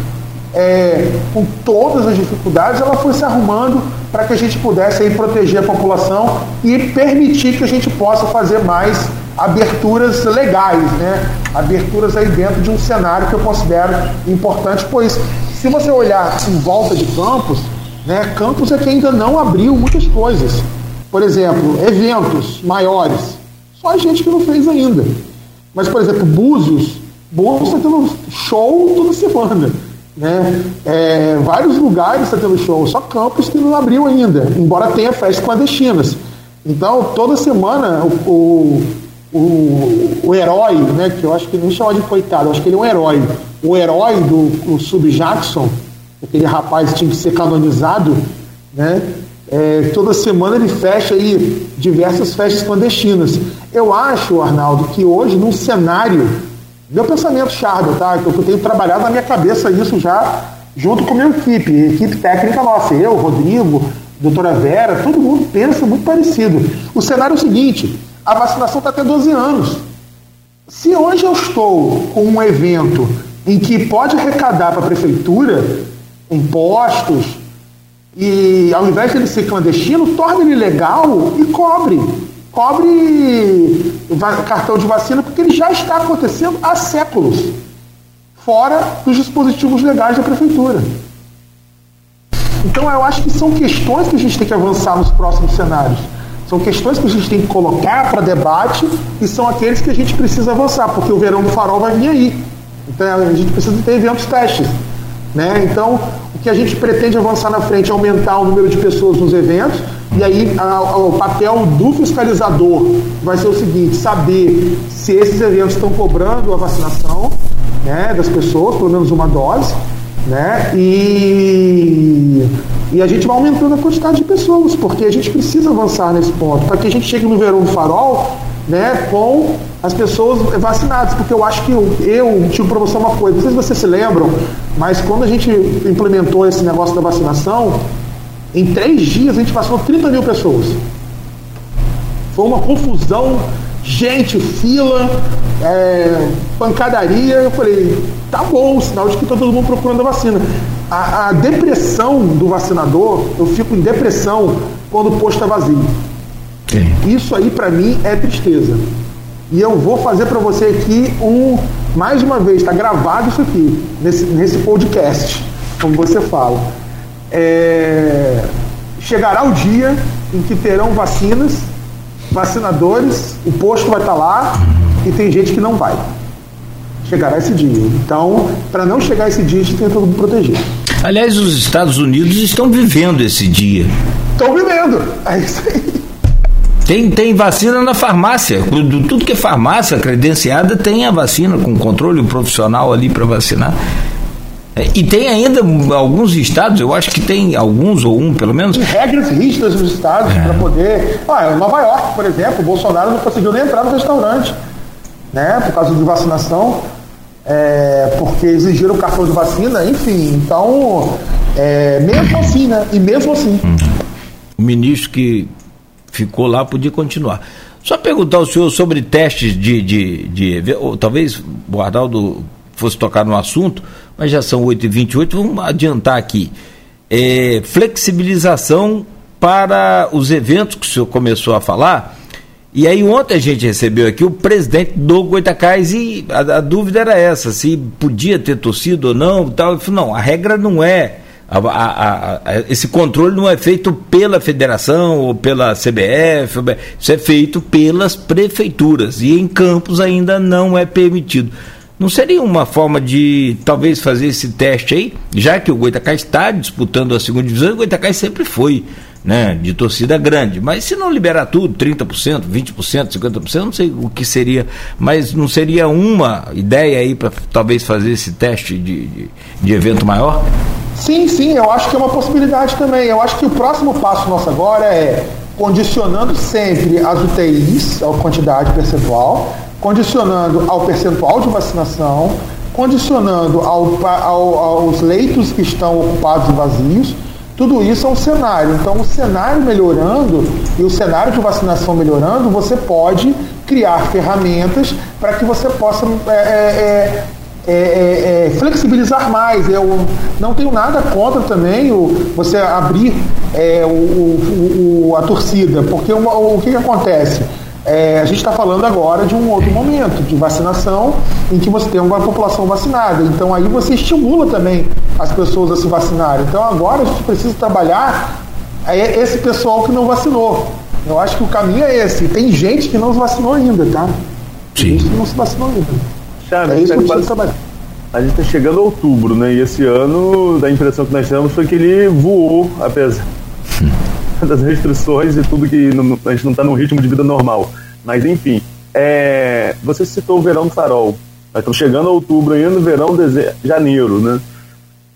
é, com todas as dificuldades, ela foi se arrumando para que a gente pudesse aí, proteger a população e permitir que a gente possa fazer mais aberturas legais, né? Aberturas aí dentro de um cenário que eu considero importante, pois se você olhar em volta de Campos, né, Campos é que ainda não abriu muitas coisas. Por exemplo, eventos maiores. Só a gente que não fez ainda. Mas, por exemplo, Búzios, Búzios está tendo show toda semana. Né? É, vários lugares está tendo show, só Campos que não abriu ainda, embora tenha festas clandestinas. Então, toda semana o, o o, o herói, né, que eu acho que não chama de coitado, eu acho que ele é um herói. O herói do Sub Jackson, aquele rapaz que tinha que ser canonizado, né? É, toda semana ele fecha aí diversas festas clandestinas. Eu acho, Arnaldo, que hoje, num cenário, meu pensamento chardo, tá? Que eu tenho trabalhado na minha cabeça isso já junto com a minha equipe, equipe técnica nossa, eu, Rodrigo, doutora Vera, todo mundo pensa muito parecido. O cenário é o seguinte: a vacinação está até 12 anos. Se hoje eu estou com um evento em que pode arrecadar para a prefeitura impostos e ao invés de ele ser clandestino, torne ele legal e cobre. Cobre cartão de vacina, porque ele já está acontecendo há séculos, fora dos dispositivos legais da prefeitura. Então eu acho que são questões que a gente tem que avançar nos próximos cenários. São questões que a gente tem que colocar para debate e são aqueles que a gente precisa avançar, porque o verão do farol vai vir aí. Então a gente precisa ter eventos testes. Né? Então, o que a gente pretende avançar na frente é aumentar o número de pessoas nos eventos, e aí a, a, o papel do fiscalizador vai ser o seguinte: saber se esses eventos estão cobrando a vacinação né, das pessoas, pelo menos uma dose, né? E, e a gente vai aumentando a quantidade de pessoas, porque a gente precisa avançar nesse ponto, para que a gente chegue no verão do farol né, com as pessoas vacinadas, porque eu acho que eu, eu tive para você uma coisa, não sei se vocês se lembram, mas quando a gente implementou esse negócio da vacinação, em três dias a gente vacinou 30 mil pessoas. Foi uma confusão, gente, fila, é, pancadaria. Eu falei, tá bom, sinal de que está todo mundo procurando a vacina. A, a, depressão do vacinador, eu fico em depressão quando o posto está vazio. Sim. Isso aí para mim é tristeza. E eu vou fazer para você aqui um, mais uma vez, está gravado isso aqui, nesse, nesse podcast, como você fala. É, chegará o dia em que terão vacinas, vacinadores, o posto vai estar tá lá e tem gente que não vai. Chegará esse dia. Então, para não chegar esse dia, a gente tem que proteger. Aliás, os Estados Unidos estão vivendo esse dia. Estão vivendo. É isso aí. Tem, tem vacina na farmácia. Tudo que é farmácia credenciada tem a vacina com controle profissional ali para vacinar. É, e tem ainda alguns estados, eu acho que tem alguns ou um pelo menos. Tem regras rígidas nos estados é. para poder. Ah, Nova York, por exemplo, o Bolsonaro não conseguiu nem entrar no restaurante, né? Por causa de vacinação, é, porque exigiram o cartão de vacina, enfim. Então, é, mesmo assim, né? E mesmo assim. O ministro que ficou lá podia continuar. Só perguntar ao senhor sobre testes de. de, de ou, talvez o Arnaldo fosse tocar no assunto, mas já são 8h28, vamos adiantar aqui. É, flexibilização para os eventos que o senhor começou a falar. E aí ontem a gente recebeu aqui o presidente do Goitacás e a, a dúvida era essa, se podia ter torcido ou não, tal. Ele falou, não, a regra não é a, a, esse controle não é feito pela federação ou pela CBF, isso é feito pelas prefeituras e em campos ainda não é permitido. Não seria uma forma de talvez fazer esse teste aí, já que o Goitacás está disputando a segunda divisão, o Goitacás sempre foi né, de torcida grande. Mas se não liberar tudo, 30%, 20%, 50%, não sei o que seria, mas não seria uma ideia aí para talvez fazer esse teste de, de, de evento maior? Sim, sim, eu acho que é uma possibilidade também. Eu acho que o próximo passo nosso agora é condicionando sempre as UTIs, a quantidade percentual, condicionando ao percentual de vacinação, condicionando ao, ao, aos leitos que estão ocupados e vazios. Tudo isso é um cenário. Então, o cenário melhorando e o cenário de vacinação melhorando, você pode criar ferramentas para que você possa é, é, é é, é, flexibilizar mais. Eu não tenho nada contra também o, você abrir é, o, o, o, a torcida, porque uma, o que, que acontece? É, a gente está falando agora de um outro momento de vacinação em que você tem uma população vacinada. Então aí você estimula também as pessoas a se vacinarem. Então agora a gente precisa trabalhar é, esse pessoal que não vacinou. Eu acho que o caminho é esse. Tem gente que não se vacinou ainda, tá? Tem Sim. gente que não se vacinou ainda. É isso que a gente está chegando a outubro, né? E esse ano, a impressão que nós temos foi que ele voou, apesar das restrições e tudo que não, a gente não está num ritmo de vida normal. Mas enfim, é, você citou o verão do farol. Nós estamos chegando a outubro ainda, verão, de janeiro, né?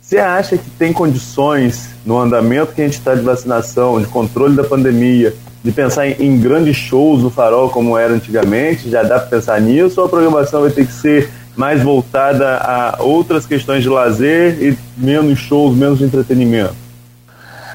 Você acha que tem condições no andamento que a gente está de vacinação, de controle da pandemia, de pensar em, grandes shows do farol como era antigamente? Já dá para pensar nisso ou a programação vai ter que ser mais voltada a outras questões de lazer e menos shows, menos entretenimento?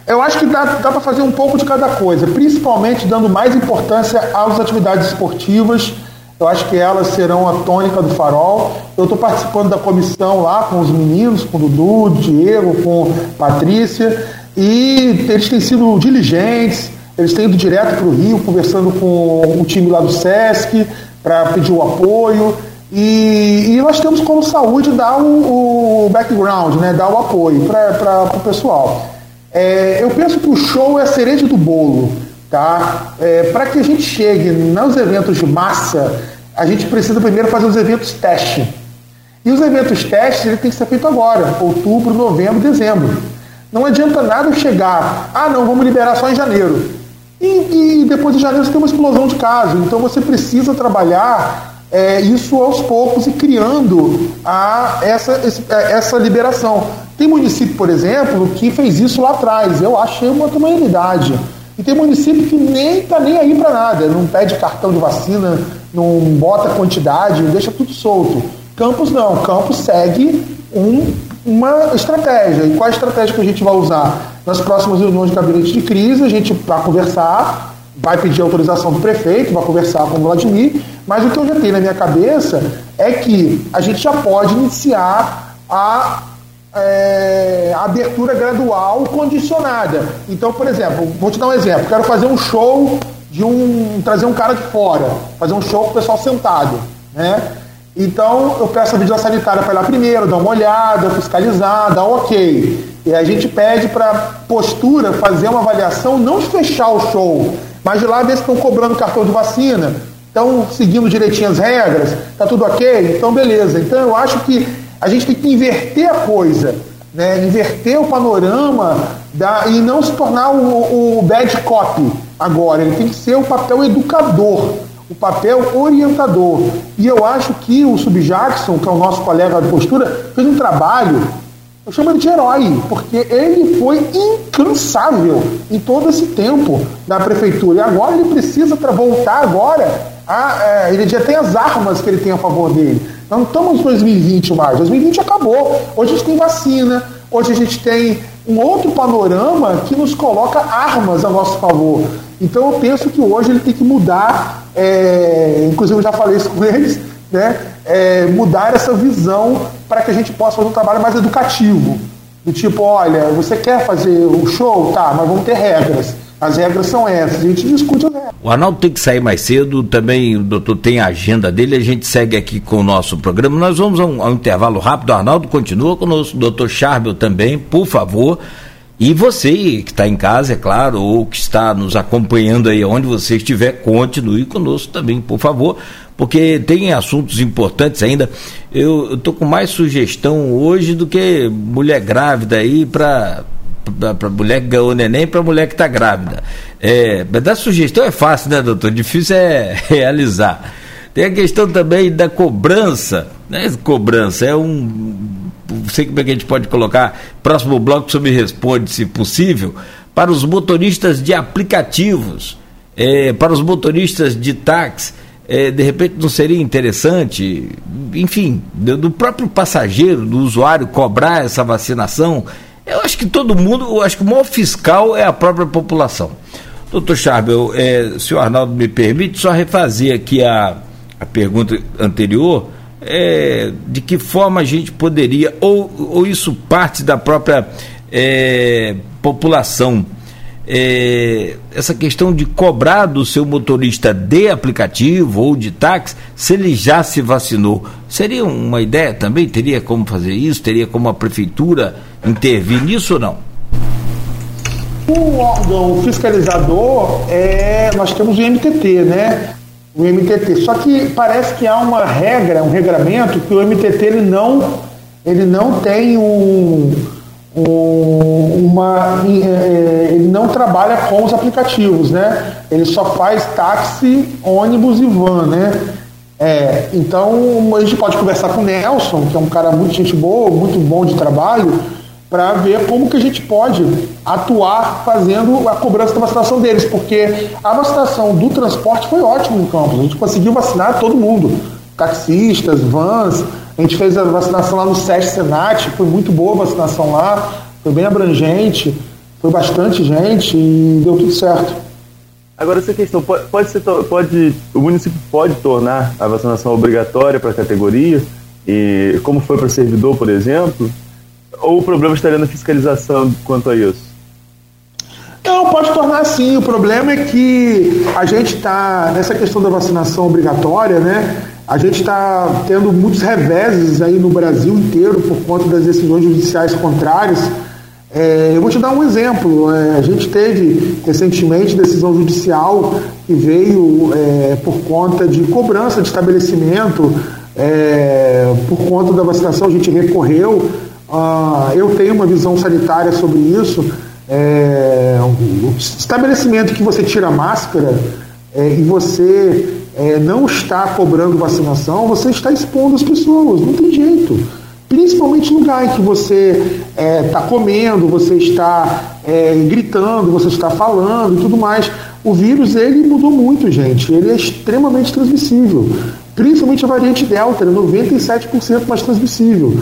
Eu acho que dá, dá para fazer um pouco de cada coisa, principalmente dando mais importância às atividades esportivas Eu acho que elas serão a tônica do farol. Eu estou participando da comissão lá com os meninos, com o Dudu, Diego, com Patrícia, e eles têm sido diligentes, eles têm ido direto para o Rio, conversando com o time lá do Sesc, para pedir o apoio. E, e, nós temos como saúde dar o, o background, né, dar o apoio para o pessoal. É, eu penso que o show é a cereja do bolo. Tá? É, para que a gente chegue nos eventos de massa, a gente precisa primeiro fazer os eventos teste. E os eventos testes ele tem que ser feito agora, outubro, novembro, dezembro. Não adianta nada chegar, ah não, vamos liberar só em janeiro. E, e depois de janeiro você tem uma explosão de casos. Então você precisa trabalhar é, isso aos poucos e criando a, essa, é, essa liberação. Tem município, por exemplo, que fez isso lá atrás. Eu achei uma, uma realidade. E tem município que nem tá nem aí para nada, não pede cartão de vacina, não bota quantidade, deixa tudo solto. Campos não, Campos segue um, uma estratégia. E qual a estratégia que a gente vai usar? Nas próximas reuniões de gabinete de crise, a gente vai conversar, vai pedir autorização do prefeito, vai conversar com o Vladimir, mas o que eu já tenho na minha cabeça é que a gente já pode iniciar a é, abertura gradual condicionada. Então, por exemplo, vou te dar um exemplo. Quero fazer um show de um. trazer um cara de fora, fazer um show com o pessoal sentado. Né? Então eu peço a vigilância sanitária para ir lá primeiro, dar uma olhada, fiscalizar, dar ok. E a gente pede para postura fazer uma avaliação, não fechar o show, mas de lá ver se estão cobrando cartão de vacina, estão seguindo direitinho as regras, tá tudo ok? Então beleza. Então eu acho que a gente tem que inverter a coisa, né? inverter o panorama da, e não se tornar o, o bad cop agora. Ele tem que ser o papel educador, o papel orientador. E eu acho que o Subjackson, que é o nosso colega de postura, fez um trabalho, eu chamo ele de herói, porque ele foi incansável em todo esse tempo na prefeitura. E agora ele precisa voltar agora. A, é, ele já tem as armas que ele tem a favor dele. Não estamos em 2020 mais. 2020 acabou. Hoje a gente tem vacina. Hoje a gente tem um outro panorama que nos coloca armas a nosso favor. Então eu penso que hoje ele tem que mudar, é, inclusive eu já falei isso com eles, né, é, mudar essa visão para que a gente possa fazer um trabalho mais educativo. Do tipo, olha, você quer fazer o show? Tá, mas vamos ter regras. As regras são essas, a gente discute as regras. O Arnaldo tem que sair mais cedo, também o doutor tem a agenda dele, a gente segue aqui com o nosso programa. Nós vamos a um, a um intervalo rápido, o Arnaldo continua conosco, o doutor Charbel também, por favor. E você que está em casa, é claro, ou que está nos acompanhando aí onde você estiver, continue conosco também, por favor, porque tem assuntos importantes ainda. Eu estou com mais sugestão hoje do que mulher grávida aí para para mulher que ganhou neném para mulher que está grávida. É, dar sugestão é fácil, né, doutor? Difícil é realizar. Tem a questão também da cobrança, né? Cobrança é um. Sei como é que a gente pode colocar. Próximo bloco você me responde, se possível, para os motoristas de aplicativos, é, para os motoristas de táxi. É, de repente não seria interessante, enfim, do, do próprio passageiro, do usuário cobrar essa vacinação eu acho que todo mundo, eu acho que o maior fiscal é a própria população. Doutor Charbel, é, se o Arnaldo me permite, só refazer aqui a, a pergunta anterior, é, de que forma a gente poderia, ou, ou isso parte da própria é, população, é, essa questão de cobrar do seu motorista de aplicativo ou de táxi se ele já se vacinou. Seria uma ideia também? Teria como fazer isso? Teria como a prefeitura intervir nisso ou não? O órgão fiscalizador é. Nós temos o MTT, né? O MTT. Só que parece que há uma regra, um regramento, que o MTT ele não, ele não tem um uma, é, é, ele não trabalha com os aplicativos, né? Ele só faz táxi, ônibus e van, né? É, então a gente pode conversar com o Nelson, que é um cara muito gente boa, muito bom de trabalho, para ver como que a gente pode atuar fazendo a cobrança da vacinação deles, porque a vacinação do transporte foi ótima no campus, a gente conseguiu vacinar todo mundo, taxistas, vans, a gente fez a vacinação lá no SESC Senat, foi muito boa a vacinação lá, foi bem abrangente, foi bastante gente e deu tudo certo. Agora essa questão pode, pode ser pode o município pode tornar a vacinação obrigatória para a categoria? E como foi para servidor, por exemplo, ou o problema estaria na fiscalização quanto a isso? Não, pode tornar sim. O problema é que a gente está, nessa questão da vacinação obrigatória, né? A gente está tendo muitos reveses aí no Brasil inteiro por conta das decisões judiciais contrárias. É, eu vou te dar um exemplo. É, a gente teve recentemente decisão judicial que veio é, por conta de cobrança de estabelecimento, é, por conta da vacinação, a gente recorreu. Ah, eu tenho uma visão sanitária sobre isso. É, um estabelecimento que você tira a máscara é, e você é, não está cobrando vacinação, você está expondo as pessoas, não tem jeito. Principalmente lugar em que você está é, comendo, você está é, gritando, você está falando e tudo mais. O vírus ele mudou muito, gente. Ele é extremamente transmissível. Principalmente a variante Delta, é 97% mais transmissível.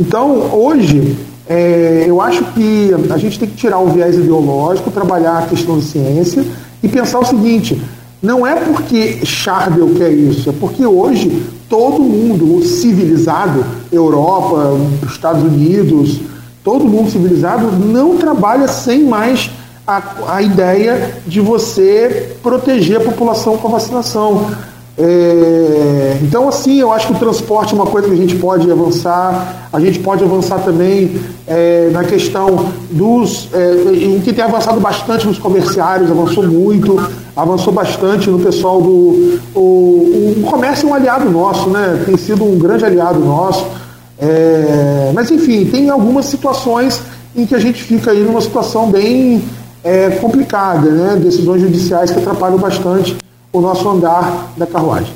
Então, hoje, é, eu acho que a gente tem que tirar o viés ideológico, trabalhar a questão de ciência e pensar o seguinte: não é porque Charbel quer isso, é porque hoje todo mundo civilizado, Europa, Estados Unidos, todo mundo civilizado não trabalha sem mais a, a ideia de você proteger a população com a vacinação. É, então, assim, eu acho que o transporte é uma coisa que a gente pode avançar. A gente pode avançar também é, na questão dos. É, em que tem avançado bastante nos comerciários, avançou muito, avançou bastante no pessoal do. O, o comércio é um aliado nosso, né? Tem sido um grande aliado nosso. É, mas, enfim, tem algumas situações em que a gente fica aí numa situação bem é, complicada, né? Decisões judiciais que atrapalham bastante o nosso andar da carruagem.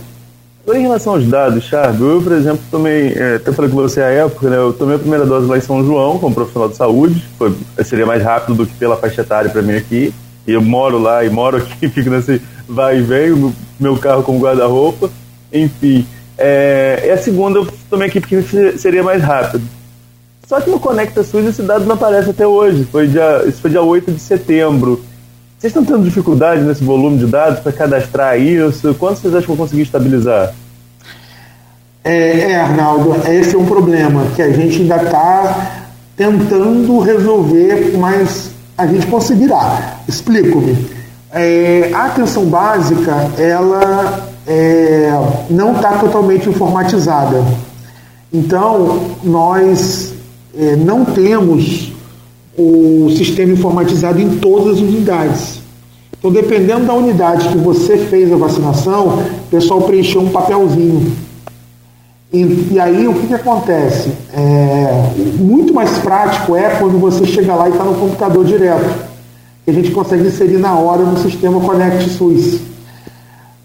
Agora, em relação aos dados, Charles, eu, por exemplo, tomei, é, até falei com você à época, né, eu tomei a primeira dose lá em São João, como profissional de saúde, foi, seria mais rápido do que pela faixa etária para mim aqui, e eu moro lá e moro aqui, fico nesse vai e vem, meu carro como guarda-roupa, enfim. É, e a segunda eu tomei aqui porque seria mais rápido. Só que no Conecta SUS esse dado não aparece até hoje, foi dia, isso foi dia 8 de setembro. Vocês estão tendo dificuldade nesse volume de dados para cadastrar isso? Quanto vocês acham que vão conseguir estabilizar? É, é, Arnaldo, esse é um problema que a gente ainda está tentando resolver, mas a gente conseguirá. Explico-me. É, a atenção básica, ela é, não está totalmente informatizada. Então, nós é, não temos o sistema informatizado em todas as unidades. Então, dependendo da unidade que você fez a vacinação, o pessoal preencheu um papelzinho. E, e aí, o que, que acontece? É, muito mais prático é quando você chega lá e está no computador direto. Que a gente consegue inserir na hora no sistema Connect SUS.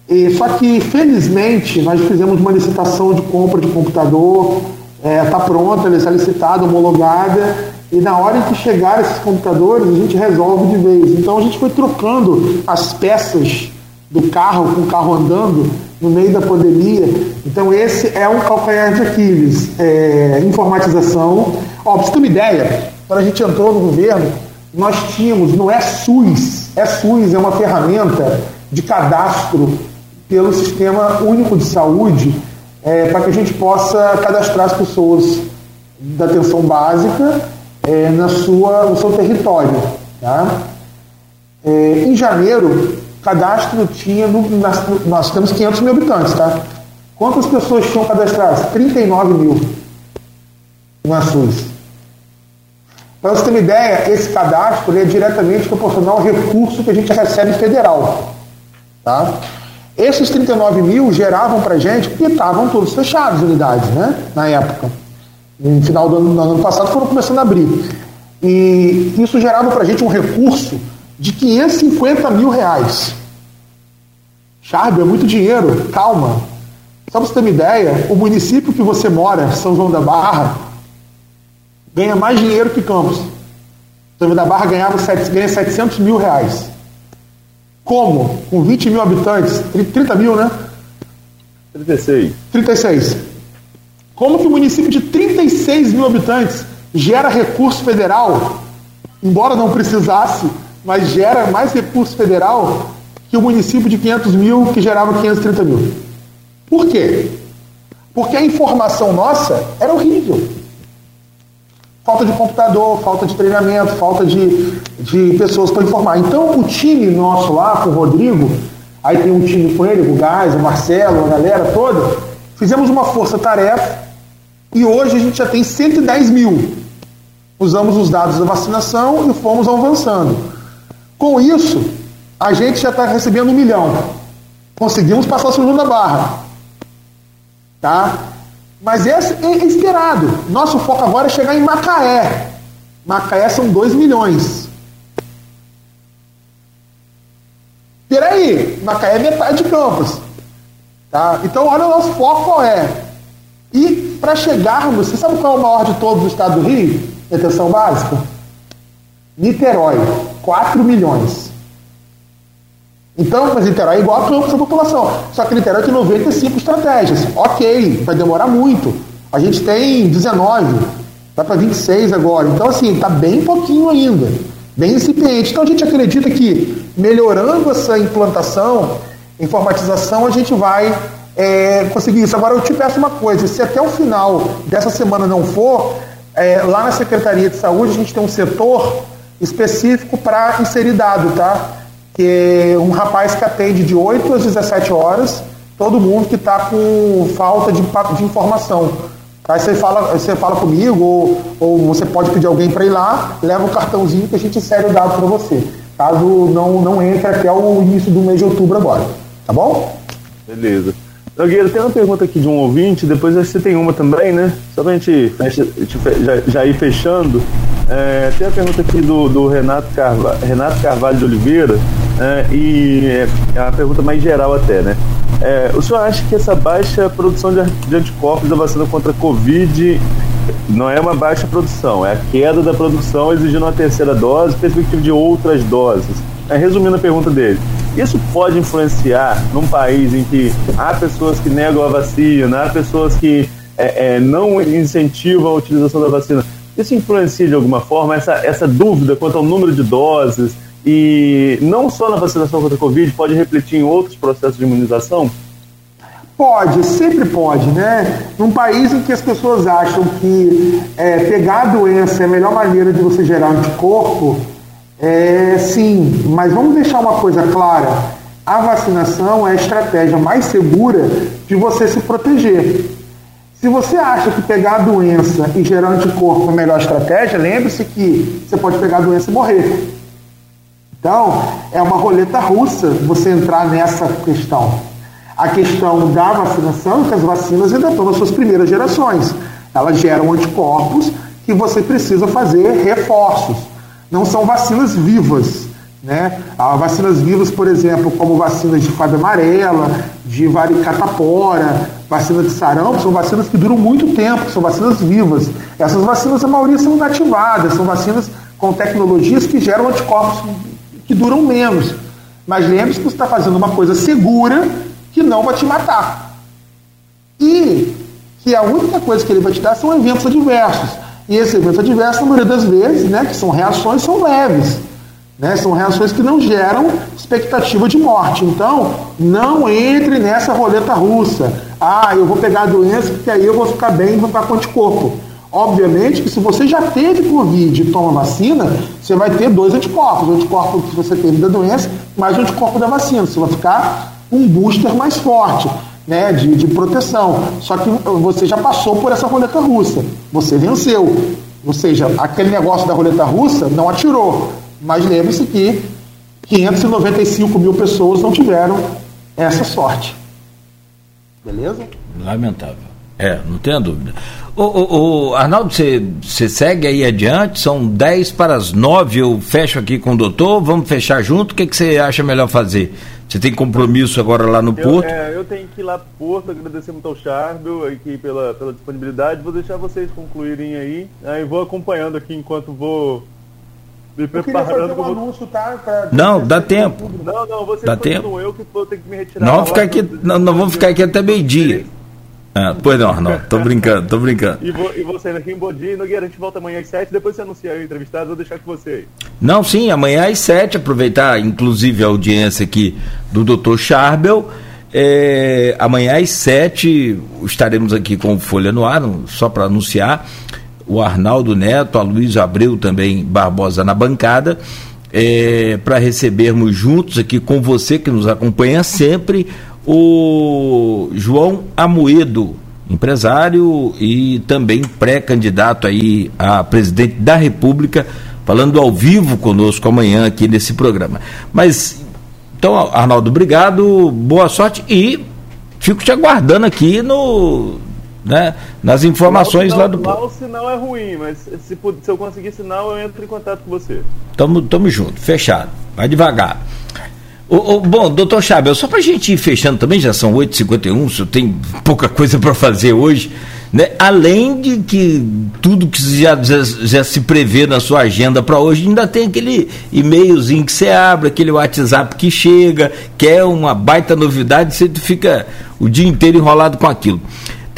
E, só que, felizmente, nós fizemos uma licitação de compra de computador, está é, tá pronta, ela está licitada, homologada, e na hora em que chegar esses computadores, a gente resolve de vez. Então a gente foi trocando as peças do carro com o carro andando no meio da pandemia. Então esse é um calcanhar de Aquiles. É, informatização. Ó, pra você ter uma ideia, quando a gente entrou no governo, nós tínhamos, não é SUS, é SUS, é uma ferramenta de cadastro pelo Sistema Único de Saúde é, para que a gente possa cadastrar as pessoas da atenção básica é, na sua, no seu território. Tá? É, em janeiro, cadastro tinha, no, nas, nós temos 500 mil habitantes, tá? Quantas pessoas tinham cadastradas? 39 mil no SUS. Para você ter uma ideia, esse cadastro é diretamente proporcional ao recurso que a gente recebe federal. Tá? Esses 39 mil geravam para gente, porque estavam todos fechados unidades, né? Na época no final do ano, no ano passado, foram começando a abrir. E isso gerava para gente um recurso de 550 mil reais. Charbe, é muito dinheiro, calma. Só para você ter uma ideia, o município que você mora, São João da Barra, ganha mais dinheiro que Campos. São João da Barra ganhava, ganha 700 mil reais. Como? Com 20 mil habitantes, 30 mil, né? 36. 36. Como que o município de 36 mil habitantes gera recurso federal, embora não precisasse, mas gera mais recurso federal que o município de 500 mil que gerava 530 mil. Por quê? Porque a informação nossa era horrível. Falta de computador, falta de treinamento, falta de, de pessoas para informar. Então, o time nosso lá, com o Rodrigo, aí tem um time com ele, o Gás, o Marcelo, a galera toda, fizemos uma força-tarefa e hoje a gente já tem 110 mil. Usamos os dados da vacinação e fomos avançando. Com isso, a gente já está recebendo um milhão. Conseguimos passar o segundo barra. Tá? Mas esse é esperado. Nosso foco agora é chegar em Macaé. Macaé são 2 milhões. Peraí, Macaé é metade de Campos. Tá? Então, olha o nosso foco qual é. E para chegarmos, você sabe qual é o maior de todos o estado do Rio? Atenção básica? Niterói, 4 milhões. Então, mas Niterói é igual a da população. Só que Niterói tem 95 estratégias. Ok, vai demorar muito. A gente tem 19, vai para 26 agora. Então, assim, está bem pouquinho ainda. Bem incipiente. Então, a gente acredita que melhorando essa implantação, informatização, a gente vai é, conseguir isso. Agora, eu te peço uma coisa: se até o final dessa semana não for, é, lá na Secretaria de Saúde a gente tem um setor específico para inserir dado, tá? Que um rapaz que atende de 8 às 17 horas, todo mundo que está com falta de, de informação. Aí você fala, você fala comigo, ou, ou você pode pedir alguém para ir lá, leva o cartãozinho que a gente insere o dado para você. Caso não, não entre até o início do mês de outubro agora. Tá bom? Beleza. Nogueira, tem uma pergunta aqui de um ouvinte, depois você tem uma também, né? Só pra gente já, já ir fechando. É, tem a pergunta aqui do, do Renato, Carvalho, Renato Carvalho de Oliveira, é, e é, é uma pergunta mais geral até, né? É, o senhor acha que essa baixa produção de, de anticorpos da vacina contra a Covid não é uma baixa produção, é a queda da produção exigindo uma terceira dose, perspectiva de outras doses? É, resumindo a pergunta dele, isso pode influenciar num país em que há pessoas que negam a vacina, há pessoas que é, é, não incentivam a utilização da vacina. Isso influencia de alguma forma essa, essa dúvida quanto ao número de doses e não só na vacinação contra a Covid, pode refletir em outros processos de imunização? Pode, sempre pode, né? Num país em que as pessoas acham que é, pegar a doença é a melhor maneira de você gerar anticorpo, é, sim, mas vamos deixar uma coisa clara: a vacinação é a estratégia mais segura de você se proteger. Se você acha que pegar a doença e gerar anticorpo é a melhor estratégia, lembre-se que você pode pegar a doença e morrer. Então, é uma roleta russa você entrar nessa questão. A questão da vacinação, que as vacinas ainda estão nas suas primeiras gerações. Elas geram anticorpos que você precisa fazer reforços não são vacinas vivas. Né? Há vacinas vivas, por exemplo, como vacinas de febre amarela, de varicatapora, vacina de sarampo, são vacinas que duram muito tempo, são vacinas vivas. Essas vacinas, a maioria são inativadas, são vacinas com tecnologias que geram anticorpos que duram menos. Mas lembre-se que você está fazendo uma coisa segura que não vai te matar. E que a única coisa que ele vai te dar são eventos adversos. E esses eventos adversos, na maioria das vezes, né, que são reações, são leves. Né? São reações que não geram expectativa de morte. Então, não entre nessa roleta russa. Ah, eu vou pegar a doença porque aí eu vou ficar bem e vou ficar com anticorpo. Obviamente que se você já teve Covid e toma vacina, você vai ter dois anticorpos. O anticorpo que você teve da doença, mais o anticorpo da vacina. Você vai ficar um booster mais forte né, de, de proteção. Só que você já passou por essa roleta russa. Você venceu. Ou seja, aquele negócio da roleta russa não atirou. Mas lembre-se que 595 mil pessoas não tiveram essa sorte. Beleza? Lamentável. É, não tenho dúvida. O, o, o Arnaldo, você segue aí adiante, são 10 para as 9, eu fecho aqui com o doutor, vamos fechar junto, o que você acha melhor fazer? Você tem compromisso agora lá no eu, Porto? É, eu tenho que ir lá pro Porto, agradecer muito ao Chardo aqui pela, pela disponibilidade. Vou deixar vocês concluírem aí. Aí vou acompanhando aqui enquanto vou me preparando. Um anúncio, tá, pra... Não, dá tempo. Não, não, você dá tempo. eu que vou ter que me retirar. Não, ficar aqui, não, não vamos ficar aqui até meio-dia. Ah, pois não, Arnaldo, tô brincando, tô brincando. E, vo, e você, aqui em Bom dia, Nogueira, a gente volta amanhã às 7, depois você anuncia o entrevistado, vou deixar com você aí. Não, sim, amanhã às 7, aproveitar inclusive a audiência aqui do Dr. Charbel. É, amanhã às 7 estaremos aqui com o Folha no Ar, só para anunciar. O Arnaldo Neto, a Luiz Abreu também Barbosa na bancada. É, para recebermos juntos aqui com você que nos acompanha sempre o João Amoedo, empresário e também pré-candidato aí a presidente da República, falando ao vivo conosco amanhã aqui nesse programa. Mas então, Arnaldo, obrigado, boa sorte e fico te aguardando aqui no né, nas informações lá do lá o sinal é ruim, mas se, se eu conseguir sinal eu entro em contato com você. Tamo, tamo junto, fechado. Vai devagar. O, o, bom, doutor Chabel, só para a gente ir fechando também, já são 8h51, se eu tenho pouca coisa para fazer hoje, né? além de que tudo que já, já, já se prevê na sua agenda para hoje, ainda tem aquele e-mailzinho que você abre, aquele WhatsApp que chega, que é uma baita novidade, você fica o dia inteiro enrolado com aquilo.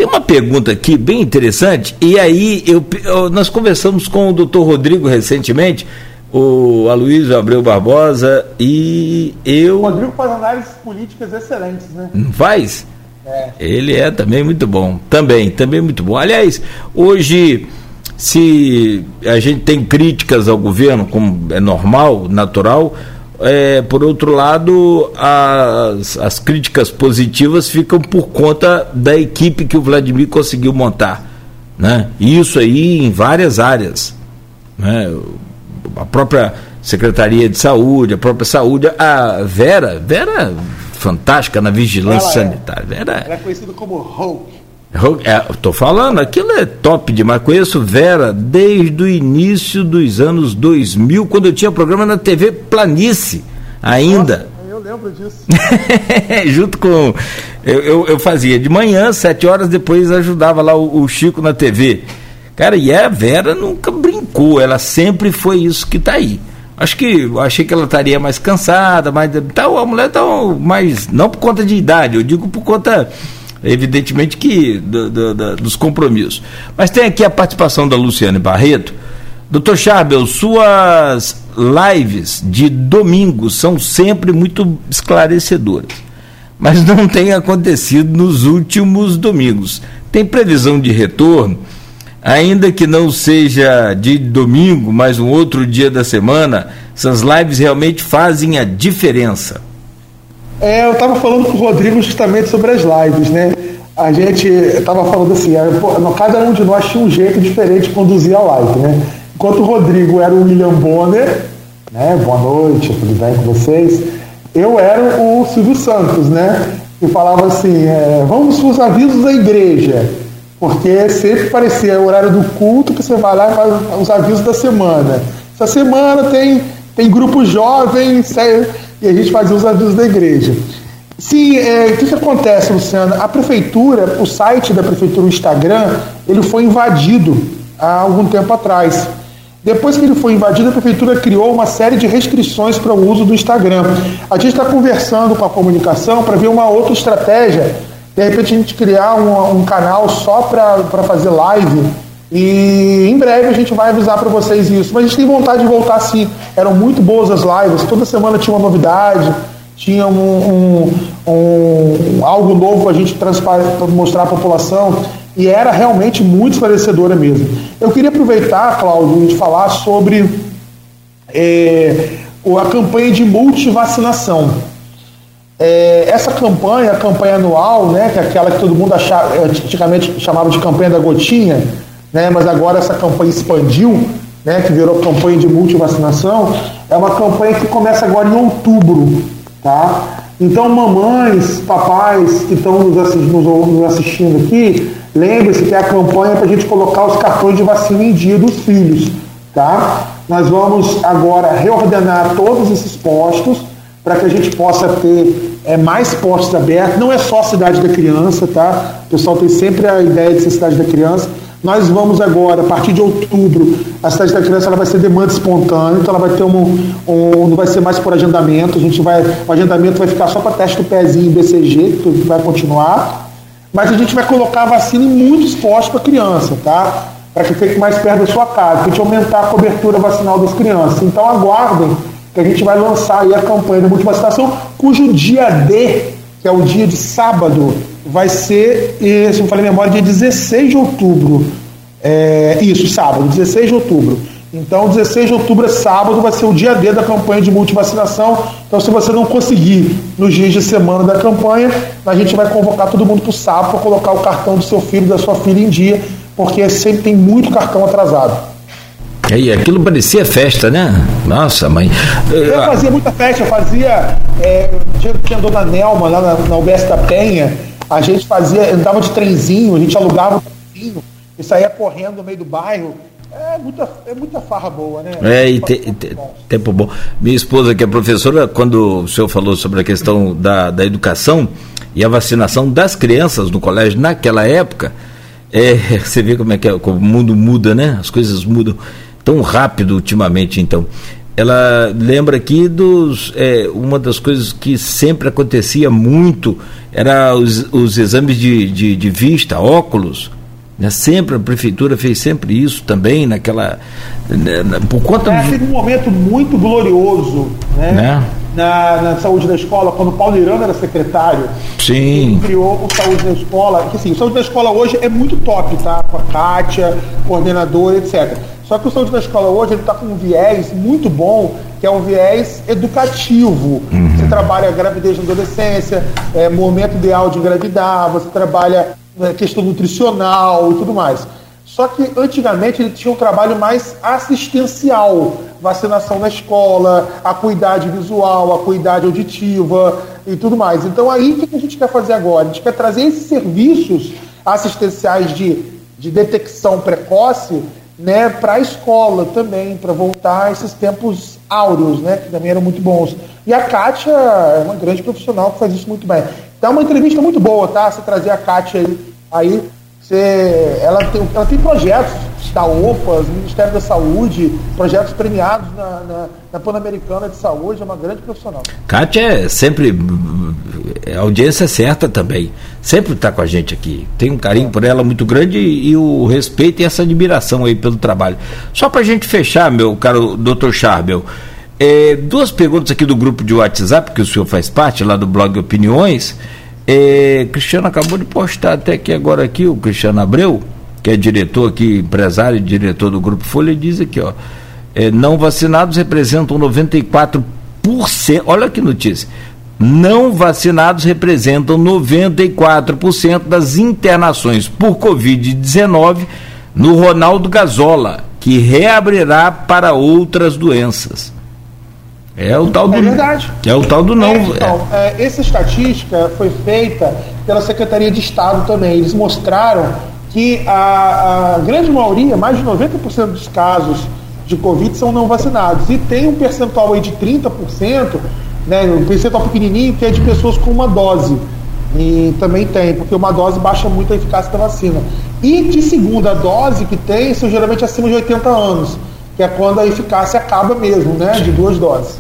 Tem uma pergunta aqui bem interessante, e aí eu, eu nós conversamos com o doutor Rodrigo recentemente, o Aloysio Abreu Barbosa e eu. O Rodrigo faz análises políticas excelentes, né? Não faz? É. Ele é também muito bom. Também, também muito bom. Aliás, hoje, se a gente tem críticas ao governo, como é normal, natural, é, por outro lado, as, as críticas positivas ficam por conta da equipe que o Vladimir conseguiu montar. Né? Isso aí em várias áreas. Né? a própria Secretaria de Saúde, a própria saúde, a Vera, Vera fantástica na vigilância ela sanitária. É, Vera, ela é conhecida como Hulk. Estou é, falando, aquilo é top demais. Conheço Vera desde o início dos anos 2000, quando eu tinha programa na TV Planície, ainda. Nossa, eu lembro disso. Junto com. Eu, eu, eu, fazia de manhã, sete horas, depois ajudava lá o, o Chico na TV. Cara, e a Vera nunca brincou, ela sempre foi isso que está aí. Acho que achei que ela estaria mais cansada, mas tal, a mulher está mais. Não por conta de idade, eu digo por conta, evidentemente, que do, do, do, dos compromissos. Mas tem aqui a participação da Luciane Barreto. Doutor Charbel, suas lives de domingo são sempre muito esclarecedoras, mas não tem acontecido nos últimos domingos. Tem previsão de retorno? ainda que não seja de domingo, mas um outro dia da semana, essas lives realmente fazem a diferença. É, eu estava falando com o Rodrigo justamente sobre as lives, né? A gente estava falando assim, é, cada um de nós tinha um jeito diferente de conduzir a live, né? Enquanto o Rodrigo era o William Bonner, né? Boa noite, tudo bem com vocês? Eu era o Silvio Santos, né? E falava assim, é, vamos para os avisos da igreja. Porque sempre parecia o horário do culto que você vai lá e faz os avisos da semana. Essa semana tem, tem grupo jovem e a gente fazia os avisos da igreja. Sim, é, o que, que acontece, Luciano? A prefeitura, o site da prefeitura, o Instagram, ele foi invadido há algum tempo atrás. Depois que ele foi invadido, a prefeitura criou uma série de restrições para o uso do Instagram. A gente está conversando com a comunicação para ver uma outra estratégia de repente a gente criar um, um canal só para fazer live e em breve a gente vai avisar para vocês isso. Mas a gente tem vontade de voltar sim. Eram muito boas as lives, toda semana tinha uma novidade, tinha um, um, um algo novo para a gente mostrar à população e era realmente muito esclarecedora mesmo. Eu queria aproveitar, Cláudio, de falar sobre é, a campanha de multivacinação. É, essa campanha, a campanha anual, né, que é aquela que todo mundo achava, antigamente chamava de campanha da gotinha, né, mas agora essa campanha expandiu, né, que virou campanha de multivacinação, é uma campanha que começa agora em outubro. Tá? Então, mamães, papais que estão nos assistindo, nos assistindo aqui, lembre-se que é a campanha para a gente colocar os cartões de vacina em dia dos filhos. Tá? Nós vamos agora reordenar todos esses postos para que a gente possa ter é, mais postos abertos. Não é só a cidade da criança, tá? O pessoal tem sempre a ideia de ser cidade da criança. Nós vamos agora, a partir de outubro, a cidade da criança ela vai ser demanda espontânea, então ela vai ter um, um não vai ser mais por agendamento, a gente vai, o agendamento vai ficar só para teste do pezinho BCG, que vai continuar. mas a gente vai colocar a vacina em muitos postos para criança, tá? Para que fique mais perto da sua casa, para a gente aumentar a cobertura vacinal das crianças. Então aguardem que a gente vai lançar aí a campanha de multivacinação, cujo dia D, que é o dia de sábado, vai ser, se não falei memória, dia 16 de outubro. É, isso, sábado, 16 de outubro. Então, 16 de outubro é sábado, vai ser o dia D da campanha de multivacinação. Então, se você não conseguir nos dias de semana da campanha, a gente vai convocar todo mundo para o sábado para colocar o cartão do seu filho, da sua filha em dia, porque sempre tem muito cartão atrasado. E aquilo parecia festa, né? Nossa, mãe. Eu fazia muita festa, eu fazia. É, tinha a dona Nelma lá na, na UBS da Penha, a gente fazia, andava de trenzinho, a gente alugava um trenzinho e saía correndo no meio do bairro é muita, é muita farra boa, né? É, e te, te, tempo bom. Minha esposa, que é professora, quando o senhor falou sobre a questão da, da educação e a vacinação das crianças no colégio naquela época, é, você vê como é que é, como o mundo muda, né? As coisas mudam tão rápido ultimamente, então. Ela lembra aqui dos. É, uma das coisas que sempre acontecia muito era os, os exames de, de, de vista, óculos né? Sempre a prefeitura fez sempre isso também, naquela. Né, por conta é, Teve um momento muito glorioso né? né? Na, na, saúde da escola, quando o Paulo Irano era secretário. Sim. Ele criou o Saúde da Escola, que assim, o Saúde da Escola hoje é muito top, tá? Com a Kátia, coordenadora, etc. Só que o Saúde da Escola hoje ele está com um viés muito bom, que é um viés educativo. Uhum. Você trabalha gravidez na adolescência, é, momento ideal de engravidar, você trabalha né, questão nutricional e tudo mais. Só que antigamente ele tinha um trabalho mais assistencial, vacinação na escola, acuidade visual, acuidade auditiva e tudo mais. Então aí o que a gente quer fazer agora? A gente quer trazer esses serviços assistenciais de, de detecção precoce né, para a escola também, para voltar a esses tempos áureos, né, que também eram muito bons. E a Kátia é uma grande profissional que faz isso muito bem. Então é uma entrevista muito boa, tá? Você trazer a Kátia aí, aí você, ela, tem, ela tem projetos da OPAS, Ministério da Saúde, projetos premiados na, na, na Pan-Americana de Saúde, é uma grande profissional. Kátia é sempre é audiência certa também, sempre está com a gente aqui. Tem um carinho por ela muito grande e, e o respeito e essa admiração aí pelo trabalho. Só para a gente fechar, meu caro doutor Charbel, é, duas perguntas aqui do grupo de WhatsApp, que o senhor faz parte, lá do blog Opiniões. É, Cristiano acabou de postar até aqui agora aqui, o Cristiano Abreu, que é diretor aqui, empresário e diretor do Grupo Folha, diz aqui, ó. É, não vacinados representam 94%. Olha que notícia. Não vacinados representam 94% das internações por Covid-19 no Ronaldo Gazola, que reabrirá para outras doenças. É o tal do. É verdade. É o tal do não. É, então, é. essa estatística foi feita pela Secretaria de Estado também. Eles mostraram que a, a grande maioria, mais de 90% dos casos de Covid são não vacinados. E tem um percentual aí de 30%, né, um percentual pequenininho, que é de pessoas com uma dose. E também tem, porque uma dose baixa muito a eficácia da vacina. E de segunda dose que tem, são geralmente acima de 80 anos que é quando a eficácia acaba mesmo, né, de duas doses.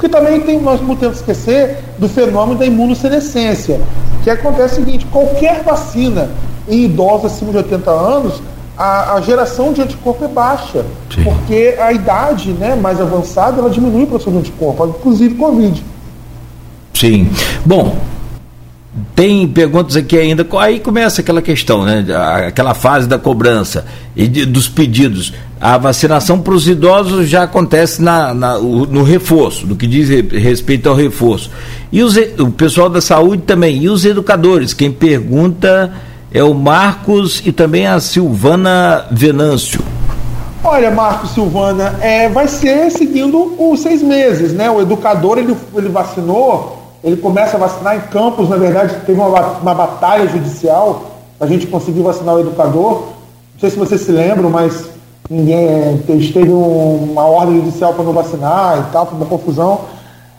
Porque também tem, nós não temos que esquecer do fenômeno da imunossenescência, que acontece o seguinte, qualquer vacina em idosos acima de 80 anos, a, a geração de anticorpo é baixa, Sim. porque a idade né, mais avançada ela diminui a produção de anticorpo, inclusive Covid. Sim. Bom, tem perguntas aqui ainda, aí começa aquela questão, né? Aquela fase da cobrança e de, dos pedidos. A vacinação para os idosos já acontece na, na, no reforço, no que diz respeito ao reforço. E os, o pessoal da saúde também, e os educadores. Quem pergunta é o Marcos e também a Silvana Venâncio. Olha, Marcos Silvana, é, vai ser seguindo os seis meses, né? O educador ele, ele vacinou ele começa a vacinar em campos, na verdade, teve uma, uma batalha judicial para a gente conseguir vacinar o educador. Não sei se vocês se lembram, mas ninguém teve um, uma ordem judicial para não vacinar e tal, foi uma confusão.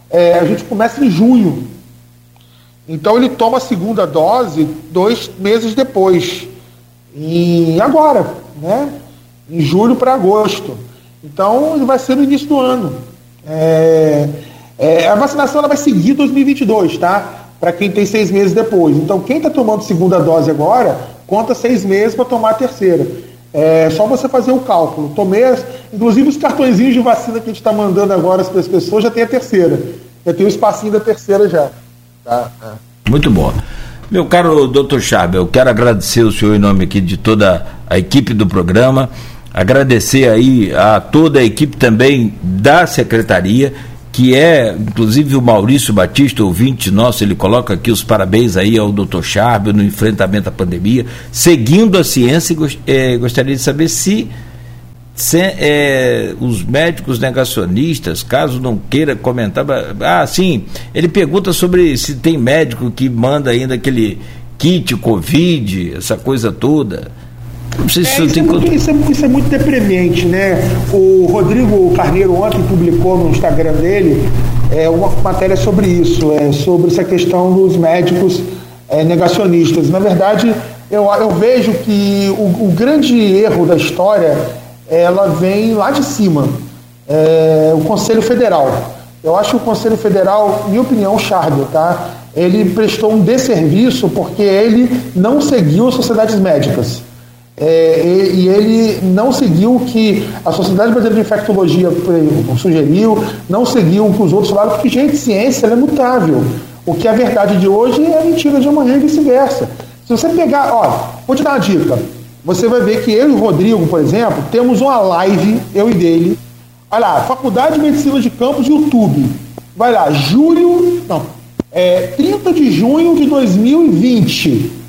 É, a gente começa em junho. Então ele toma a segunda dose dois meses depois. E agora, né? Em julho para agosto. Então ele vai ser no início do ano. É, é, a vacinação ela vai seguir 2022, tá? para quem tem seis meses depois. Então, quem está tomando segunda dose agora, conta seis meses para tomar a terceira. É só você fazer o cálculo. Tomei, as, inclusive os cartõezinhos de vacina que a gente está mandando agora para as pessoas já tem a terceira. Já tem o espacinho da terceira já. Tá? É. Muito bom. Meu caro doutor Chave, eu quero agradecer o senhor em nome aqui de toda a equipe do programa, agradecer aí a toda a equipe também da secretaria que é, inclusive o Maurício Batista, ouvinte nosso, ele coloca aqui os parabéns aí ao Dr. Charbel no enfrentamento à pandemia, seguindo a ciência, é, gostaria de saber se, se é, os médicos negacionistas, caso não queira comentar, ah, sim, ele pergunta sobre se tem médico que manda ainda aquele kit Covid, essa coisa toda. Se é, isso, é muito, isso, é, isso, é muito, deprimente, né? O Rodrigo Carneiro ontem publicou no Instagram dele é, uma matéria sobre isso, é, sobre essa questão dos médicos é, negacionistas. Na verdade, eu, eu vejo que o, o, grande erro da história ela vem lá de cima, é, o Conselho Federal. Eu acho que o Conselho Federal, minha opinião, Charbel, tá? Ele prestou um desserviço porque ele não seguiu as sociedades médicas. É, e, e, ele não seguiu o que a Sociedade Brasileira de Infectologia sugeriu, não seguiu o que os outros falaram, porque, gente, ciência é mutável. O que é verdade de hoje é a mentira de amanhã e vice-versa. Se você pegar, ó, vou te dar uma dica. Você vai ver que eu e o Rodrigo, por exemplo, temos uma live, eu e dele. Olha lá, Faculdade de Medicina de Campos, YouTube. Vai lá, julho, não, é, 30 de junho de 2020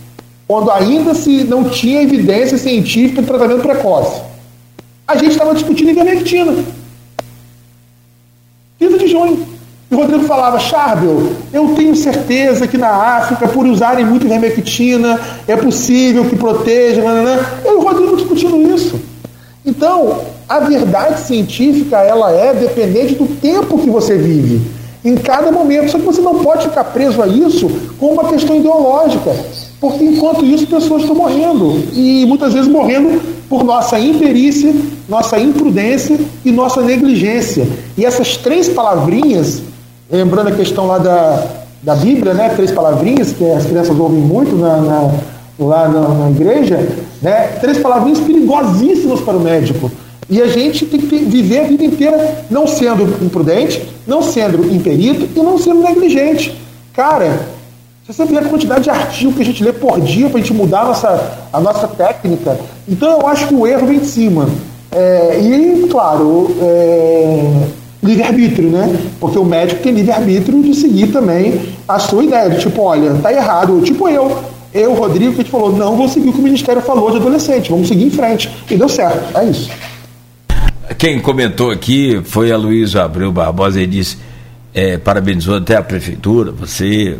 quando ainda se não tinha evidência científica de tratamento precoce. A gente estava discutindo ivermectina. 30 de junho. E o Rodrigo falava, Charbel, eu tenho certeza que na África, por usarem muito ivermectina, é possível que proteja. Nananã. Eu e o Rodrigo discutindo isso. Então, a verdade científica, ela é dependente do tempo que você vive. Em cada momento. Só que você não pode ficar preso a isso com uma questão ideológica. Porque enquanto isso, pessoas estão morrendo. E muitas vezes morrendo por nossa imperícia, nossa imprudência e nossa negligência. E essas três palavrinhas, lembrando a questão lá da, da Bíblia, né? Três palavrinhas, que as crianças ouvem muito na, na lá na, na, igreja, né? Três palavrinhas perigosíssimas para o médico. E a gente tem que viver a vida inteira não sendo imprudente, não sendo imperito e não sendo negligente. Cara, você vê a quantidade de artigo que a gente lê por dia para a gente mudar a nossa, a nossa técnica, então eu acho que o erro vem de cima. É, e, claro, é, livre-arbítrio, né? Porque o médico tem livre-arbítrio de seguir também a sua ideia, de tipo, olha, tá errado. Tipo eu, eu, Rodrigo, que a gente falou, não vou seguir o que o Ministério falou de adolescente, vamos seguir em frente. E deu certo, é isso. Quem comentou aqui foi a Luísa Abreu Barbosa e disse, é, parabenizou até a prefeitura, você,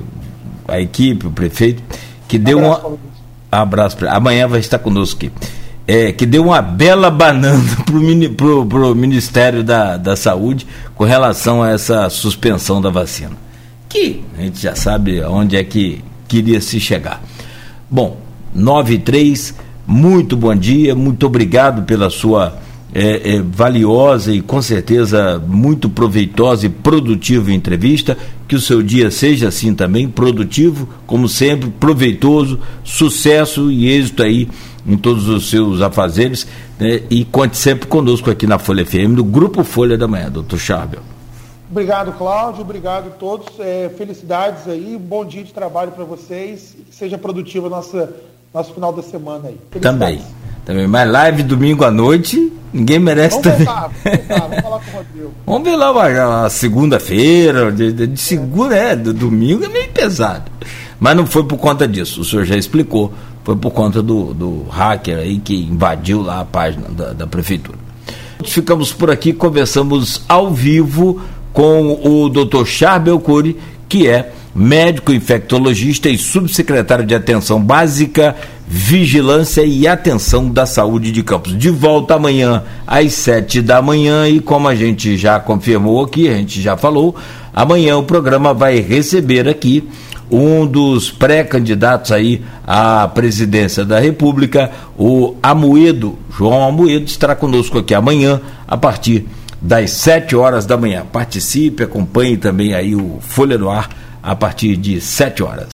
a equipe, o prefeito, que deu um abraço, um abraço amanhã vai estar conosco aqui. É, que deu uma bela banana para o pro, Ministério da, da Saúde com relação a essa suspensão da vacina. Que a gente já sabe onde é que queria se chegar. Bom, 9 e 3, muito bom dia, muito obrigado pela sua é, é, valiosa e com certeza muito proveitosa e produtiva entrevista. Que o seu dia seja assim também, produtivo, como sempre, proveitoso, sucesso e êxito aí em todos os seus afazeres. Né? E conte sempre conosco aqui na Folha FM, do Grupo Folha da Manhã, doutor Charbel. Obrigado, Cláudio. Obrigado a todos. É, felicidades aí. Bom dia de trabalho para vocês. Que seja produtivo nossa, nosso final da semana aí. Também. Também. Mas live domingo à noite Ninguém merece vamos também. Voltar, vamos, voltar, vamos falar com o Rodrigo. vamos ver lá uma, segunda-feira, de, de, de, segunda, é, do domingo é meio pesado. Mas não foi por conta disso, o senhor já explicou, foi por conta do, do hacker aí que invadiu lá a página da, da prefeitura. Ficamos por aqui, conversamos ao vivo com o Dr. Charbel Cury, que é médico infectologista e subsecretário de Atenção Básica, Vigilância e Atenção da Saúde de Campos. De volta amanhã às sete da manhã e como a gente já confirmou aqui, a gente já falou, amanhã o programa vai receber aqui um dos pré-candidatos aí à presidência da República, o Amoedo, João Amoedo, estará conosco aqui amanhã a partir das 7 horas da manhã. Participe, acompanhe também aí o Folha no Ar a partir de 7 horas.